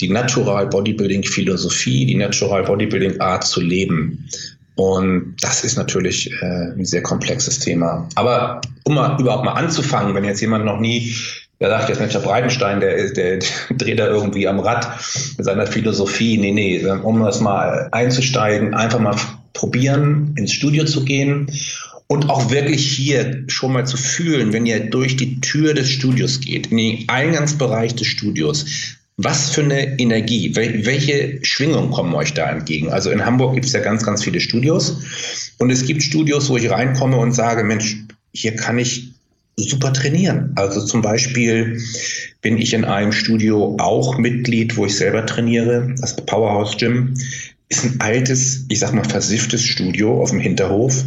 die Natural Bodybuilding Philosophie, die Natural Bodybuilding Art zu leben. Und das ist natürlich äh, ein sehr komplexes Thema. Aber um mal, überhaupt mal anzufangen, wenn jetzt jemand noch nie der sagt jetzt, Mensch, der Breitenstein, der, der, der dreht da irgendwie am Rad mit seiner Philosophie. Nee, nee, um das mal einzusteigen, einfach mal probieren, ins Studio zu gehen und auch wirklich hier schon mal zu fühlen, wenn ihr durch die Tür des Studios geht, in den Eingangsbereich des Studios, was für eine Energie, welche Schwingungen kommen euch da entgegen? Also in Hamburg gibt es ja ganz, ganz viele Studios und es gibt Studios, wo ich reinkomme und sage, Mensch, hier kann ich super trainieren. Also zum Beispiel bin ich in einem Studio auch Mitglied, wo ich selber trainiere, das Powerhouse Gym. Ist ein altes, ich sag mal, versifftes Studio auf dem Hinterhof,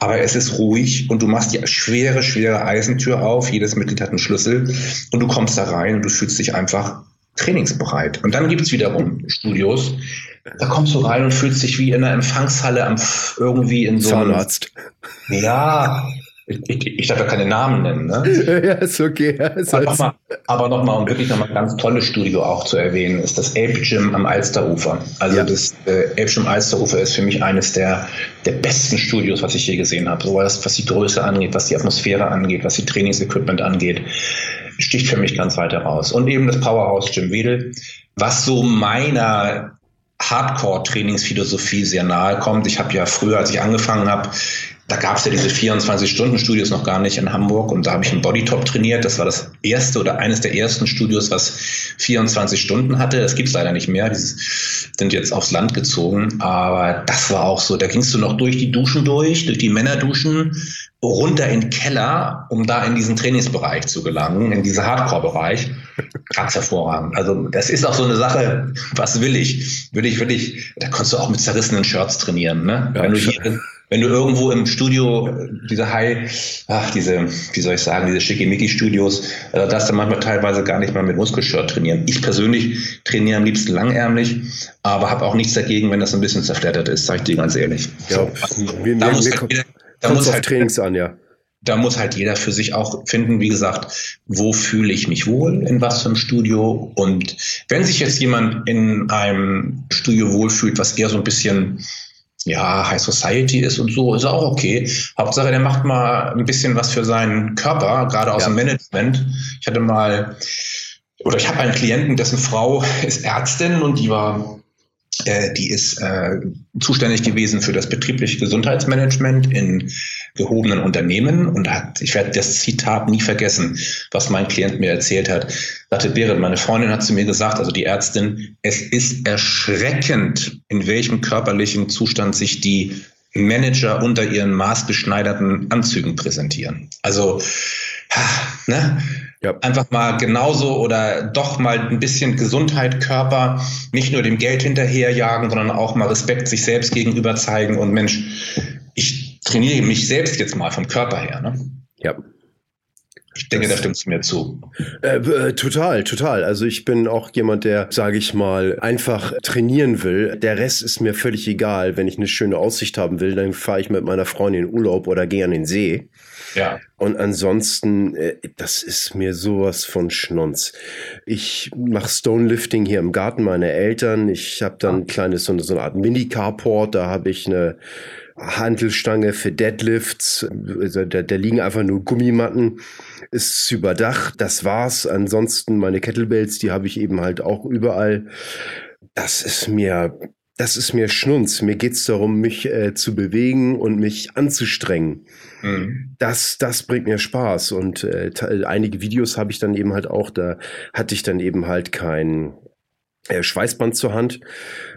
aber es ist ruhig und du machst die schwere, schwere Eisentür auf. Jedes Mitglied hat einen Schlüssel und du kommst da rein und du fühlst dich einfach trainingsbereit. Und dann gibt es wiederum Studios, da kommst du rein und fühlst dich wie in einer Empfangshalle am, irgendwie in so einem. Zahnarzt. Ja, ich, ich, darf ja keine Namen nennen. Ne? ja, ist okay. Ja, ist aber nochmal, aber nochmal, um wirklich nochmal ein ganz tolles Studio auch zu erwähnen, ist das Ape Gym am Alsterufer. Also ja. das äh, Ape Gym Alsterufer ist für mich eines der, der besten Studios, was ich je gesehen habe. So was, was die Größe angeht, was die Atmosphäre angeht, was die Trainingsequipment angeht, sticht für mich ganz weit heraus. Und eben das Powerhouse Gym Wedel, was so meiner Hardcore-Trainingsphilosophie sehr nahe kommt. Ich habe ja früher, als ich angefangen habe, da gab es ja diese 24-Stunden-Studios noch gar nicht in Hamburg und da habe ich einen Bodytop trainiert. Das war das erste oder eines der ersten Studios, was 24 Stunden hatte. Das gibt es leider nicht mehr. Die sind jetzt aufs Land gezogen. Aber das war auch so. Da gingst du noch durch die Duschen durch, durch die Männerduschen, runter in den Keller, um da in diesen Trainingsbereich zu gelangen, in diesen Hardcore-Bereich. Ganz hervorragend. Also das ist auch so eine Sache, was will ich? Will ich, will ich, da kannst du auch mit zerrissenen Shirts trainieren. Ne? Ja, Wenn du hier wenn du irgendwo im Studio diese High, ach, diese, wie soll ich sagen, diese Schickimicki-Studios, da darfst du manchmal teilweise gar nicht mal mit Muskelshirt trainieren. Ich persönlich trainiere am liebsten langärmlich, aber habe auch nichts dagegen, wenn das ein bisschen zerflattert ist, sag ich dir ganz ehrlich. Ja, so, wir, da wir, muss halt jeder, da muss halt, Trainings an, ja. Da muss halt jeder für sich auch finden, wie gesagt, wo fühle ich mich wohl, in was für einem Studio. Und wenn sich jetzt jemand in einem Studio wohlfühlt, was eher so ein bisschen ja, High Society ist und so, ist auch okay. Hauptsache, der macht mal ein bisschen was für seinen Körper, gerade aus ja. dem Management. Ich hatte mal, oder ich habe einen Klienten, dessen Frau ist Ärztin und die war die ist äh, zuständig gewesen für das betriebliche Gesundheitsmanagement in gehobenen Unternehmen und hat, ich werde das Zitat nie vergessen, was mein Klient mir erzählt hat. Sagte Berit, meine Freundin hat zu mir gesagt, also die Ärztin, es ist erschreckend, in welchem körperlichen Zustand sich die Manager unter ihren maßgeschneiderten Anzügen präsentieren. Also, ne? Ja. Einfach mal genauso oder doch mal ein bisschen Gesundheit, Körper, nicht nur dem Geld hinterherjagen, sondern auch mal Respekt sich selbst gegenüber zeigen und Mensch, ich trainiere mich selbst jetzt mal vom Körper her. Ne? Ja. Ich denke, das, da stimmst du mir zu. Äh, äh, total, total. Also ich bin auch jemand, der, sage ich mal, einfach trainieren will. Der Rest ist mir völlig egal. Wenn ich eine schöne Aussicht haben will, dann fahre ich mit meiner Freundin in Urlaub oder gehe an den See. Ja. Und ansonsten, äh, das ist mir sowas von Schnunz. Ich mache Stonelifting hier im Garten meiner Eltern. Ich habe dann ein kleines, so eine, so eine Art Mini-Carport. Da habe ich eine Handelstange für Deadlifts. Also da, da liegen einfach nur Gummimatten. Ist überdacht. Das war's. Ansonsten meine Kettlebells, die habe ich eben halt auch überall. Das ist mir das ist mir Schnunz. Mir geht's darum, mich äh, zu bewegen und mich anzustrengen. Mhm. Das, das bringt mir Spaß. Und äh, einige Videos habe ich dann eben halt auch, da hatte ich dann eben halt kein äh, Schweißband zur Hand.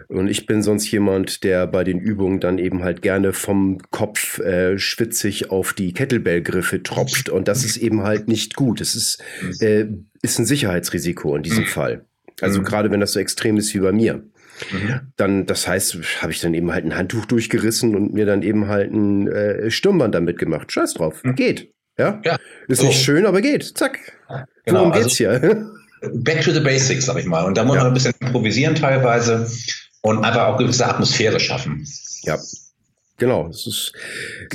Und ich bin sonst jemand, der bei den Übungen dann eben halt gerne vom Kopf äh, schwitzig auf die Kettlebell-Griffe tropft. Und das ist eben halt nicht gut. Es ist, mhm. äh, ist ein Sicherheitsrisiko in diesem mhm. Fall. Also mhm. gerade wenn das so extrem ist wie bei mir. Mhm. Dann, das heißt, habe ich dann eben halt ein Handtuch durchgerissen und mir dann eben halt ein äh, Stirnband damit gemacht. Scheiß drauf, mhm. geht. Ja? ja. Ist so. nicht schön, aber geht. Zack. Genau, Worum geht's also, hier? back to the basics, sag ich mal. Und da muss ja. man ein bisschen improvisieren teilweise und einfach auch gewisse Atmosphäre schaffen. Ja. Genau. Es, ist,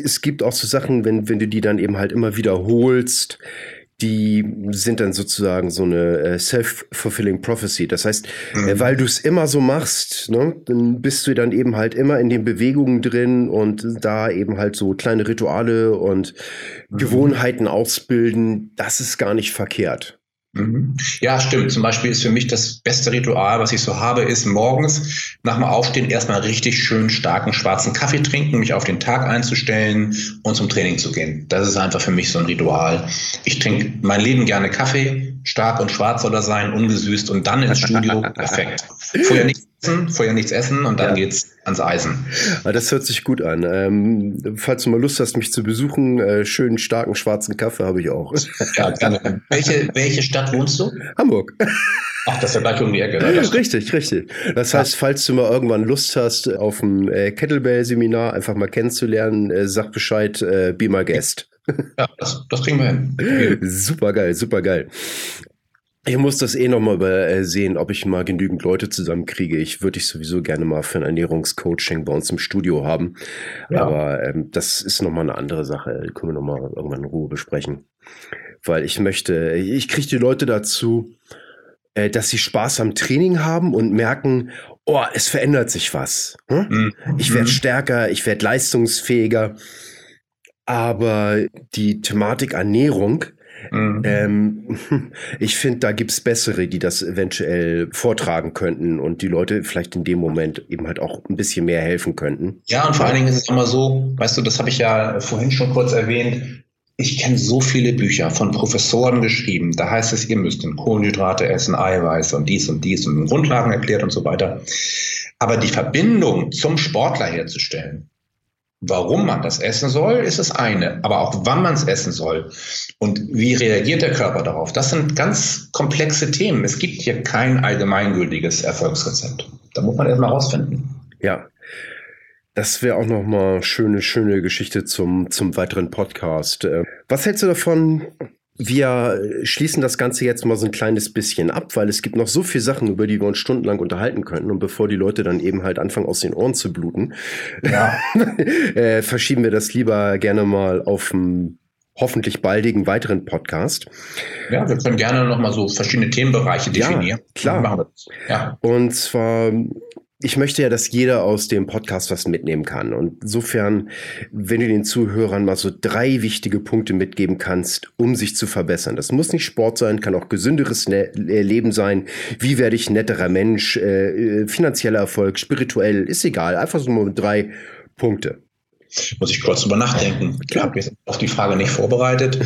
es gibt auch so Sachen, wenn, wenn du die dann eben halt immer wiederholst, die sind dann sozusagen so eine äh, self-fulfilling prophecy. Das heißt, äh, mhm. weil du es immer so machst, ne, dann bist du dann eben halt immer in den Bewegungen drin und da eben halt so kleine Rituale und mhm. Gewohnheiten ausbilden. Das ist gar nicht verkehrt. Mhm. Ja, stimmt. Zum Beispiel ist für mich das beste Ritual, was ich so habe, ist morgens nach dem Aufstehen erstmal richtig schön starken schwarzen Kaffee trinken, mich auf den Tag einzustellen und zum Training zu gehen. Das ist einfach für mich so ein Ritual. Ich trinke mein Leben gerne Kaffee, stark und schwarz soll er sein, ungesüßt und dann ins Studio. Perfekt. Vorher nichts essen, vorher nichts essen und dann ja. geht's ans Eisen. Ah, das hört sich gut an. Ähm, falls du mal Lust hast, mich zu besuchen, äh, schönen starken schwarzen Kaffee habe ich auch. Ja, gerne. welche, welche Stadt wohnst du? Hamburg. Ach, das ist ja gleich um die Ecke. Ne? Richtig, richtig. Das heißt, falls du mal irgendwann Lust hast, auf ein äh, Kettlebell-Seminar einfach mal kennenzulernen, äh, sag Bescheid, be my guest. Ja, das, das kriegen wir hin. Super geil, super geil. Ich muss das eh nochmal äh, sehen, ob ich mal genügend Leute zusammenkriege. Ich würde dich sowieso gerne mal für ein Ernährungscoaching bei uns im Studio haben. Ja. Aber ähm, das ist nochmal eine andere Sache. Die können wir nochmal irgendwann in Ruhe besprechen. Weil ich möchte, ich kriege die Leute dazu, äh, dass sie Spaß am Training haben und merken, oh, es verändert sich was. Hm? Mhm. Ich werde stärker, ich werde leistungsfähiger. Aber die Thematik Ernährung, Mhm. Ähm, ich finde, da gibt es bessere, die das eventuell vortragen könnten und die Leute vielleicht in dem Moment eben halt auch ein bisschen mehr helfen könnten. Ja, und vor allen Dingen ist es immer so, weißt du, das habe ich ja vorhin schon kurz erwähnt, ich kenne so viele Bücher von Professoren geschrieben. Da heißt es, ihr müsst Kohlenhydrate essen, Eiweiß und dies und dies und Grundlagen erklärt und so weiter. Aber die Verbindung zum Sportler herzustellen, warum man das essen soll, ist das eine. Aber auch wann man es essen soll und wie reagiert der Körper darauf, das sind ganz komplexe Themen. Es gibt hier kein allgemeingültiges Erfolgsrezept. Da muss man erstmal rausfinden. Ja, das wäre auch noch mal schöne, schöne Geschichte zum, zum weiteren Podcast. Äh, was hältst du davon? Wir schließen das Ganze jetzt mal so ein kleines bisschen ab, weil es gibt noch so viele Sachen, über die wir uns stundenlang unterhalten könnten. Und bevor die Leute dann eben halt anfangen, aus den Ohren zu bluten, ja. äh, verschieben wir das lieber gerne mal auf einen hoffentlich baldigen weiteren Podcast. Ja, wir können gerne noch mal so verschiedene Themenbereiche definieren. Ja, klar. Ja. Und zwar ich möchte ja, dass jeder aus dem Podcast was mitnehmen kann. Und insofern, wenn du den Zuhörern mal so drei wichtige Punkte mitgeben kannst, um sich zu verbessern. Das muss nicht Sport sein, kann auch gesünderes ne äh, Leben sein. Wie werde ich netterer Mensch? Äh, äh, finanzieller Erfolg, spirituell, ist egal. Einfach so nur drei Punkte. Muss ich kurz drüber nachdenken. Ich habe jetzt auf die Frage nicht vorbereitet.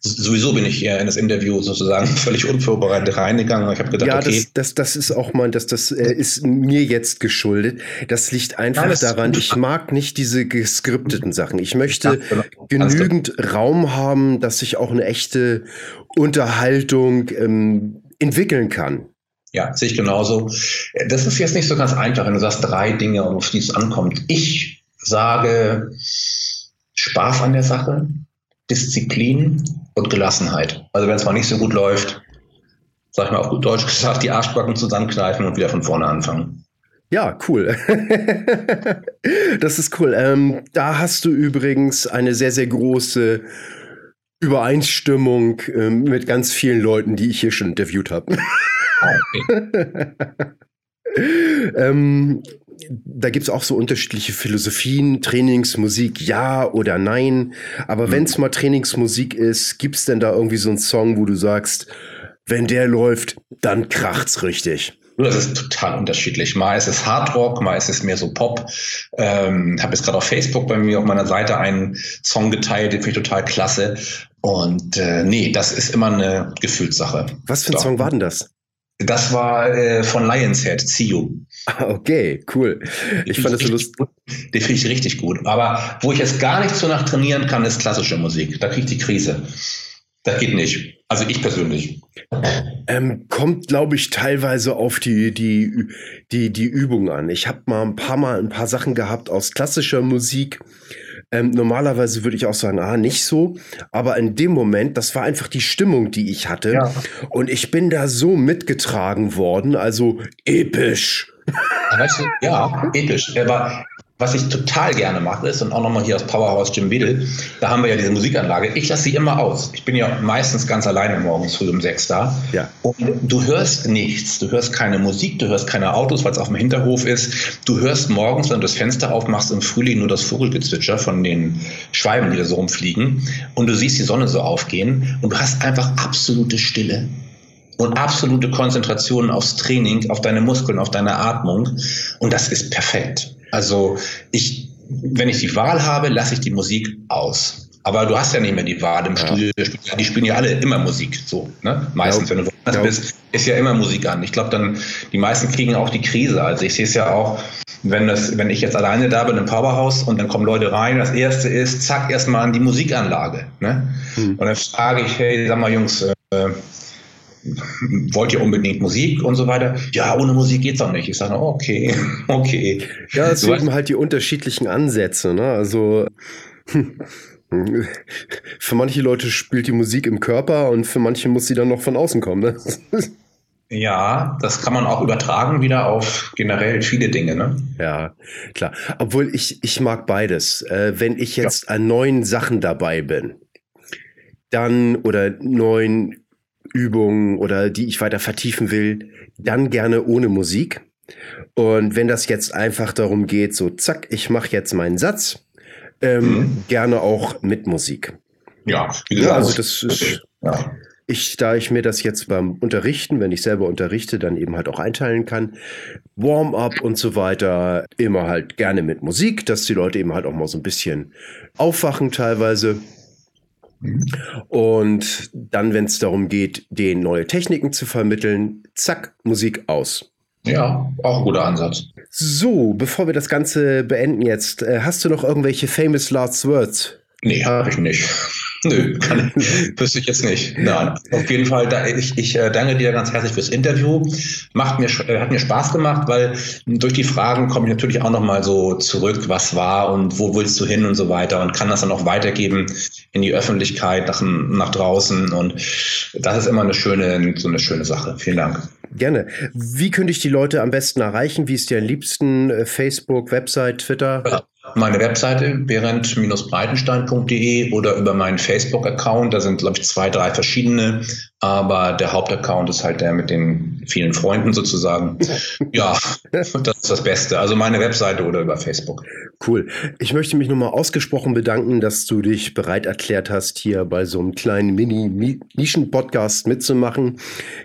Sowieso bin ich hier in das Interview sozusagen völlig unvorbereitet reingegangen. Ich habe gedacht, ja, okay. Das, das, das ist auch mal, das, das äh, ist mir jetzt geschuldet. Das liegt einfach ja, daran, ich mag nicht diese geskripteten Sachen. Ich möchte ja, genau. genügend Raum haben, dass ich auch eine echte Unterhaltung ähm, entwickeln kann. Ja, sehe ich genauso. Das ist jetzt nicht so ganz einfach, wenn du sagst, drei Dinge, auf die es ankommt. Ich sage Spaß an der Sache, Disziplin und Gelassenheit. Also wenn es mal nicht so gut läuft, sag ich mal auf gut Deutsch gesagt, die Arschbacken zusammenkneifen und wieder von vorne anfangen. Ja, cool. das ist cool. Ähm, da hast du übrigens eine sehr, sehr große Übereinstimmung ähm, mit ganz vielen Leuten, die ich hier schon interviewt habe. Ah, okay. ähm, da gibt es auch so unterschiedliche Philosophien, Trainingsmusik, ja oder nein. Aber mhm. wenn es mal Trainingsmusik ist, gibt es denn da irgendwie so einen Song, wo du sagst, wenn der läuft, dann kracht's richtig? Das ist total unterschiedlich. Mal ist es Hardrock, mal ist es mehr so Pop. Ähm, habe jetzt gerade auf Facebook bei mir auf meiner Seite einen Song geteilt, den finde ich total klasse. Und äh, nee, das ist immer eine Gefühlssache. Was für ein Doch. Song war denn das? Das war äh, von Lionshead, CEO. Okay, cool. Ich fand das so lustig. Den finde ich richtig gut. Aber wo ich jetzt gar nicht so nach trainieren kann, ist klassische Musik. Da kriege ich die Krise. Das geht nicht. Also ich persönlich. Ähm, kommt, glaube ich, teilweise auf die, die, die, die Übung an. Ich habe mal ein paar Mal ein paar Sachen gehabt aus klassischer Musik. Ähm, normalerweise würde ich auch sagen, ah, nicht so. Aber in dem Moment, das war einfach die Stimmung, die ich hatte. Ja. Und ich bin da so mitgetragen worden, also episch. Weißt du, ja, episch. Er war was ich total gerne mache, ist, und auch nochmal hier aus Powerhouse Jim Wedel, da haben wir ja diese Musikanlage. Ich lasse sie immer aus. Ich bin ja meistens ganz alleine morgens früh um sechs da. Ja. Und du hörst nichts. Du hörst keine Musik, du hörst keine Autos, weil es auf dem Hinterhof ist. Du hörst morgens, wenn du das Fenster aufmachst, im Frühling nur das Vogelgezwitscher von den Schwalben, die da so rumfliegen. Und du siehst die Sonne so aufgehen. Und du hast einfach absolute Stille und absolute Konzentration aufs Training, auf deine Muskeln, auf deine Atmung. Und das ist perfekt. Also ich, wenn ich die Wahl habe, lasse ich die Musik aus. Aber du hast ja nicht mehr die Wahl im ja. Studio. Die spielen ja alle immer Musik. So, ne? Meistens, ja. wenn du woanders ja. bist, ist ja immer Musik an. Ich glaube, dann die meisten kriegen auch die Krise. Also ich sehe es ja auch, wenn das, wenn ich jetzt alleine da bin im Powerhouse und dann kommen Leute rein, das erste ist, zack, erstmal an die Musikanlage. Ne? Hm. Und dann frage ich, hey, sag mal, Jungs, äh, wollt ihr unbedingt Musik und so weiter? Ja, ohne Musik geht's auch nicht. Ich sage, okay, okay. Ja, es sind halt die unterschiedlichen Ansätze. Ne? Also für manche Leute spielt die Musik im Körper und für manche muss sie dann noch von außen kommen. Ne? Ja, das kann man auch übertragen wieder auf generell viele Dinge, ne? Ja, klar. Obwohl ich, ich mag beides. Äh, wenn ich jetzt ja. an neuen Sachen dabei bin, dann oder neuen Übungen oder die ich weiter vertiefen will, dann gerne ohne Musik. Und wenn das jetzt einfach darum geht, so zack, ich mache jetzt meinen Satz, ähm, mhm. gerne auch mit Musik. Ja, ja, also das ist, ja. ich, da ich mir das jetzt beim Unterrichten, wenn ich selber unterrichte, dann eben halt auch einteilen kann, Warm-up und so weiter, immer halt gerne mit Musik, dass die Leute eben halt auch mal so ein bisschen aufwachen teilweise. Und dann, wenn es darum geht, den neue Techniken zu vermitteln, zack, Musik aus. Ja, auch ein guter Ansatz. So, bevor wir das Ganze beenden jetzt, äh, hast du noch irgendwelche famous last words? Nee, habe ich nicht. Nö, kann, wüsste ich jetzt nicht. Nein, auf jeden Fall, da, ich, ich äh, danke dir ganz herzlich fürs Interview. Macht mir, äh, hat mir Spaß gemacht, weil durch die Fragen komme ich natürlich auch nochmal so zurück, was war und wo willst du hin und so weiter und kann das dann auch weitergeben in die Öffentlichkeit, nach, nach draußen und das ist immer eine schöne, so eine schöne Sache. Vielen Dank. Gerne. Wie könnte ich die Leute am besten erreichen? Wie ist dir am liebsten? Äh, Facebook, Website, Twitter? Ja meine Webseite berend-breitenstein.de oder über meinen Facebook-Account. Da sind, glaube ich, zwei, drei verschiedene. Aber der Hauptaccount ist halt der mit den vielen Freunden sozusagen. Ja, das ist das Beste. Also meine Webseite oder über Facebook. Cool. Ich möchte mich nochmal ausgesprochen bedanken, dass du dich bereit erklärt hast, hier bei so einem kleinen Mini-Nischen-Podcast mitzumachen.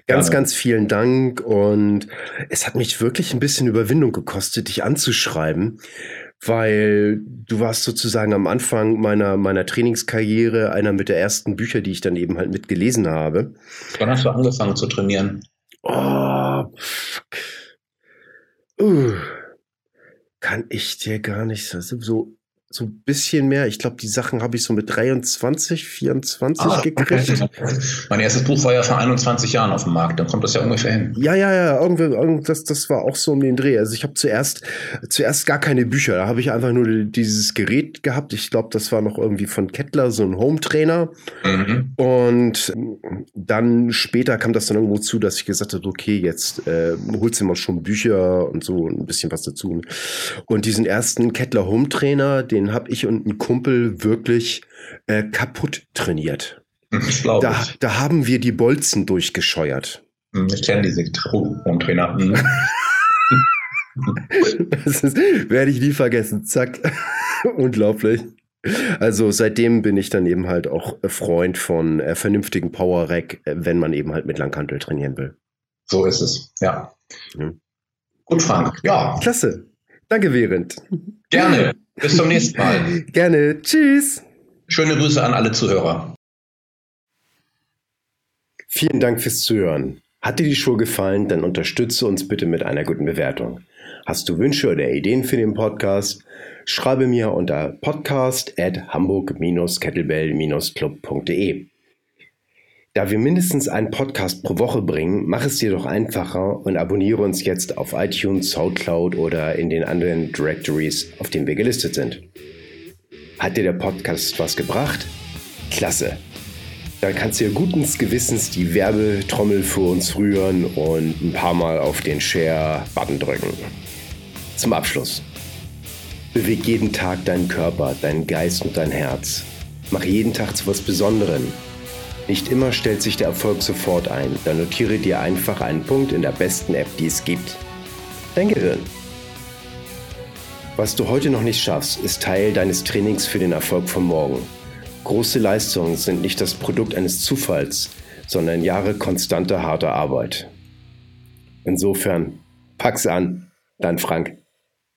Ganz, Gerne. ganz vielen Dank. Und es hat mich wirklich ein bisschen Überwindung gekostet, dich anzuschreiben weil du warst sozusagen am Anfang meiner, meiner Trainingskarriere einer mit der ersten Bücher, die ich dann eben halt mitgelesen habe. Wann hast du angefangen zu trainieren? Oh, fuck. Uh, kann ich dir gar nicht so so ein bisschen mehr. Ich glaube, die Sachen habe ich so mit 23, 24 ah, gekriegt. Okay. Mein erstes Buch war ja vor 21 Jahren auf dem Markt, dann kommt das ja ungefähr hin. Ja, ja, ja, irgendwie, das, das war auch so um den Dreh. Also ich habe zuerst, zuerst gar keine Bücher. Da habe ich einfach nur dieses Gerät gehabt. Ich glaube, das war noch irgendwie von Kettler, so ein Home-Trainer. Mhm. Und dann später kam das dann irgendwo zu, dass ich gesagt habe, okay, jetzt äh, holst du mal schon Bücher und so ein bisschen was dazu. Und diesen ersten Kettler Home-Trainer, den den habe ich und ein Kumpel wirklich äh, kaputt trainiert. Ich glaube. Da, da haben wir die Bolzen durchgescheuert. Hm, ich kenne diese Trainer. Hm. das ist, werde ich nie vergessen. Zack. Unglaublich. Also seitdem bin ich dann eben halt auch Freund von äh, vernünftigen Power Rack, äh, wenn man eben halt mit Langhantel trainieren will. So ist es, ja. ja. Gut, Frank. Ja. Klasse. Danke, Während. Gerne. Bis zum nächsten Mal. Gerne. Tschüss. Schöne Grüße an alle Zuhörer. Vielen Dank fürs Zuhören. Hat dir die Show gefallen, dann unterstütze uns bitte mit einer guten Bewertung. Hast du Wünsche oder Ideen für den Podcast? Schreibe mir unter podcast at hamburg-kettlebell-club.de. Da wir mindestens einen Podcast pro Woche bringen, mach es dir doch einfacher und abonniere uns jetzt auf iTunes, Soundcloud oder in den anderen Directories, auf denen wir gelistet sind. Hat dir der Podcast was gebracht? Klasse. Dann kannst du ja guten Gewissens die Werbetrommel für uns rühren und ein paar Mal auf den Share-Button drücken. Zum Abschluss. Beweg jeden Tag deinen Körper, deinen Geist und dein Herz. Mach jeden Tag zu was Besonderem nicht immer stellt sich der Erfolg sofort ein. Dann notiere dir einfach einen Punkt in der besten App, die es gibt. Dein Gehirn. Was du heute noch nicht schaffst, ist Teil deines Trainings für den Erfolg von morgen. Große Leistungen sind nicht das Produkt eines Zufalls, sondern Jahre konstanter harter Arbeit. Insofern, pack's an, dein Frank.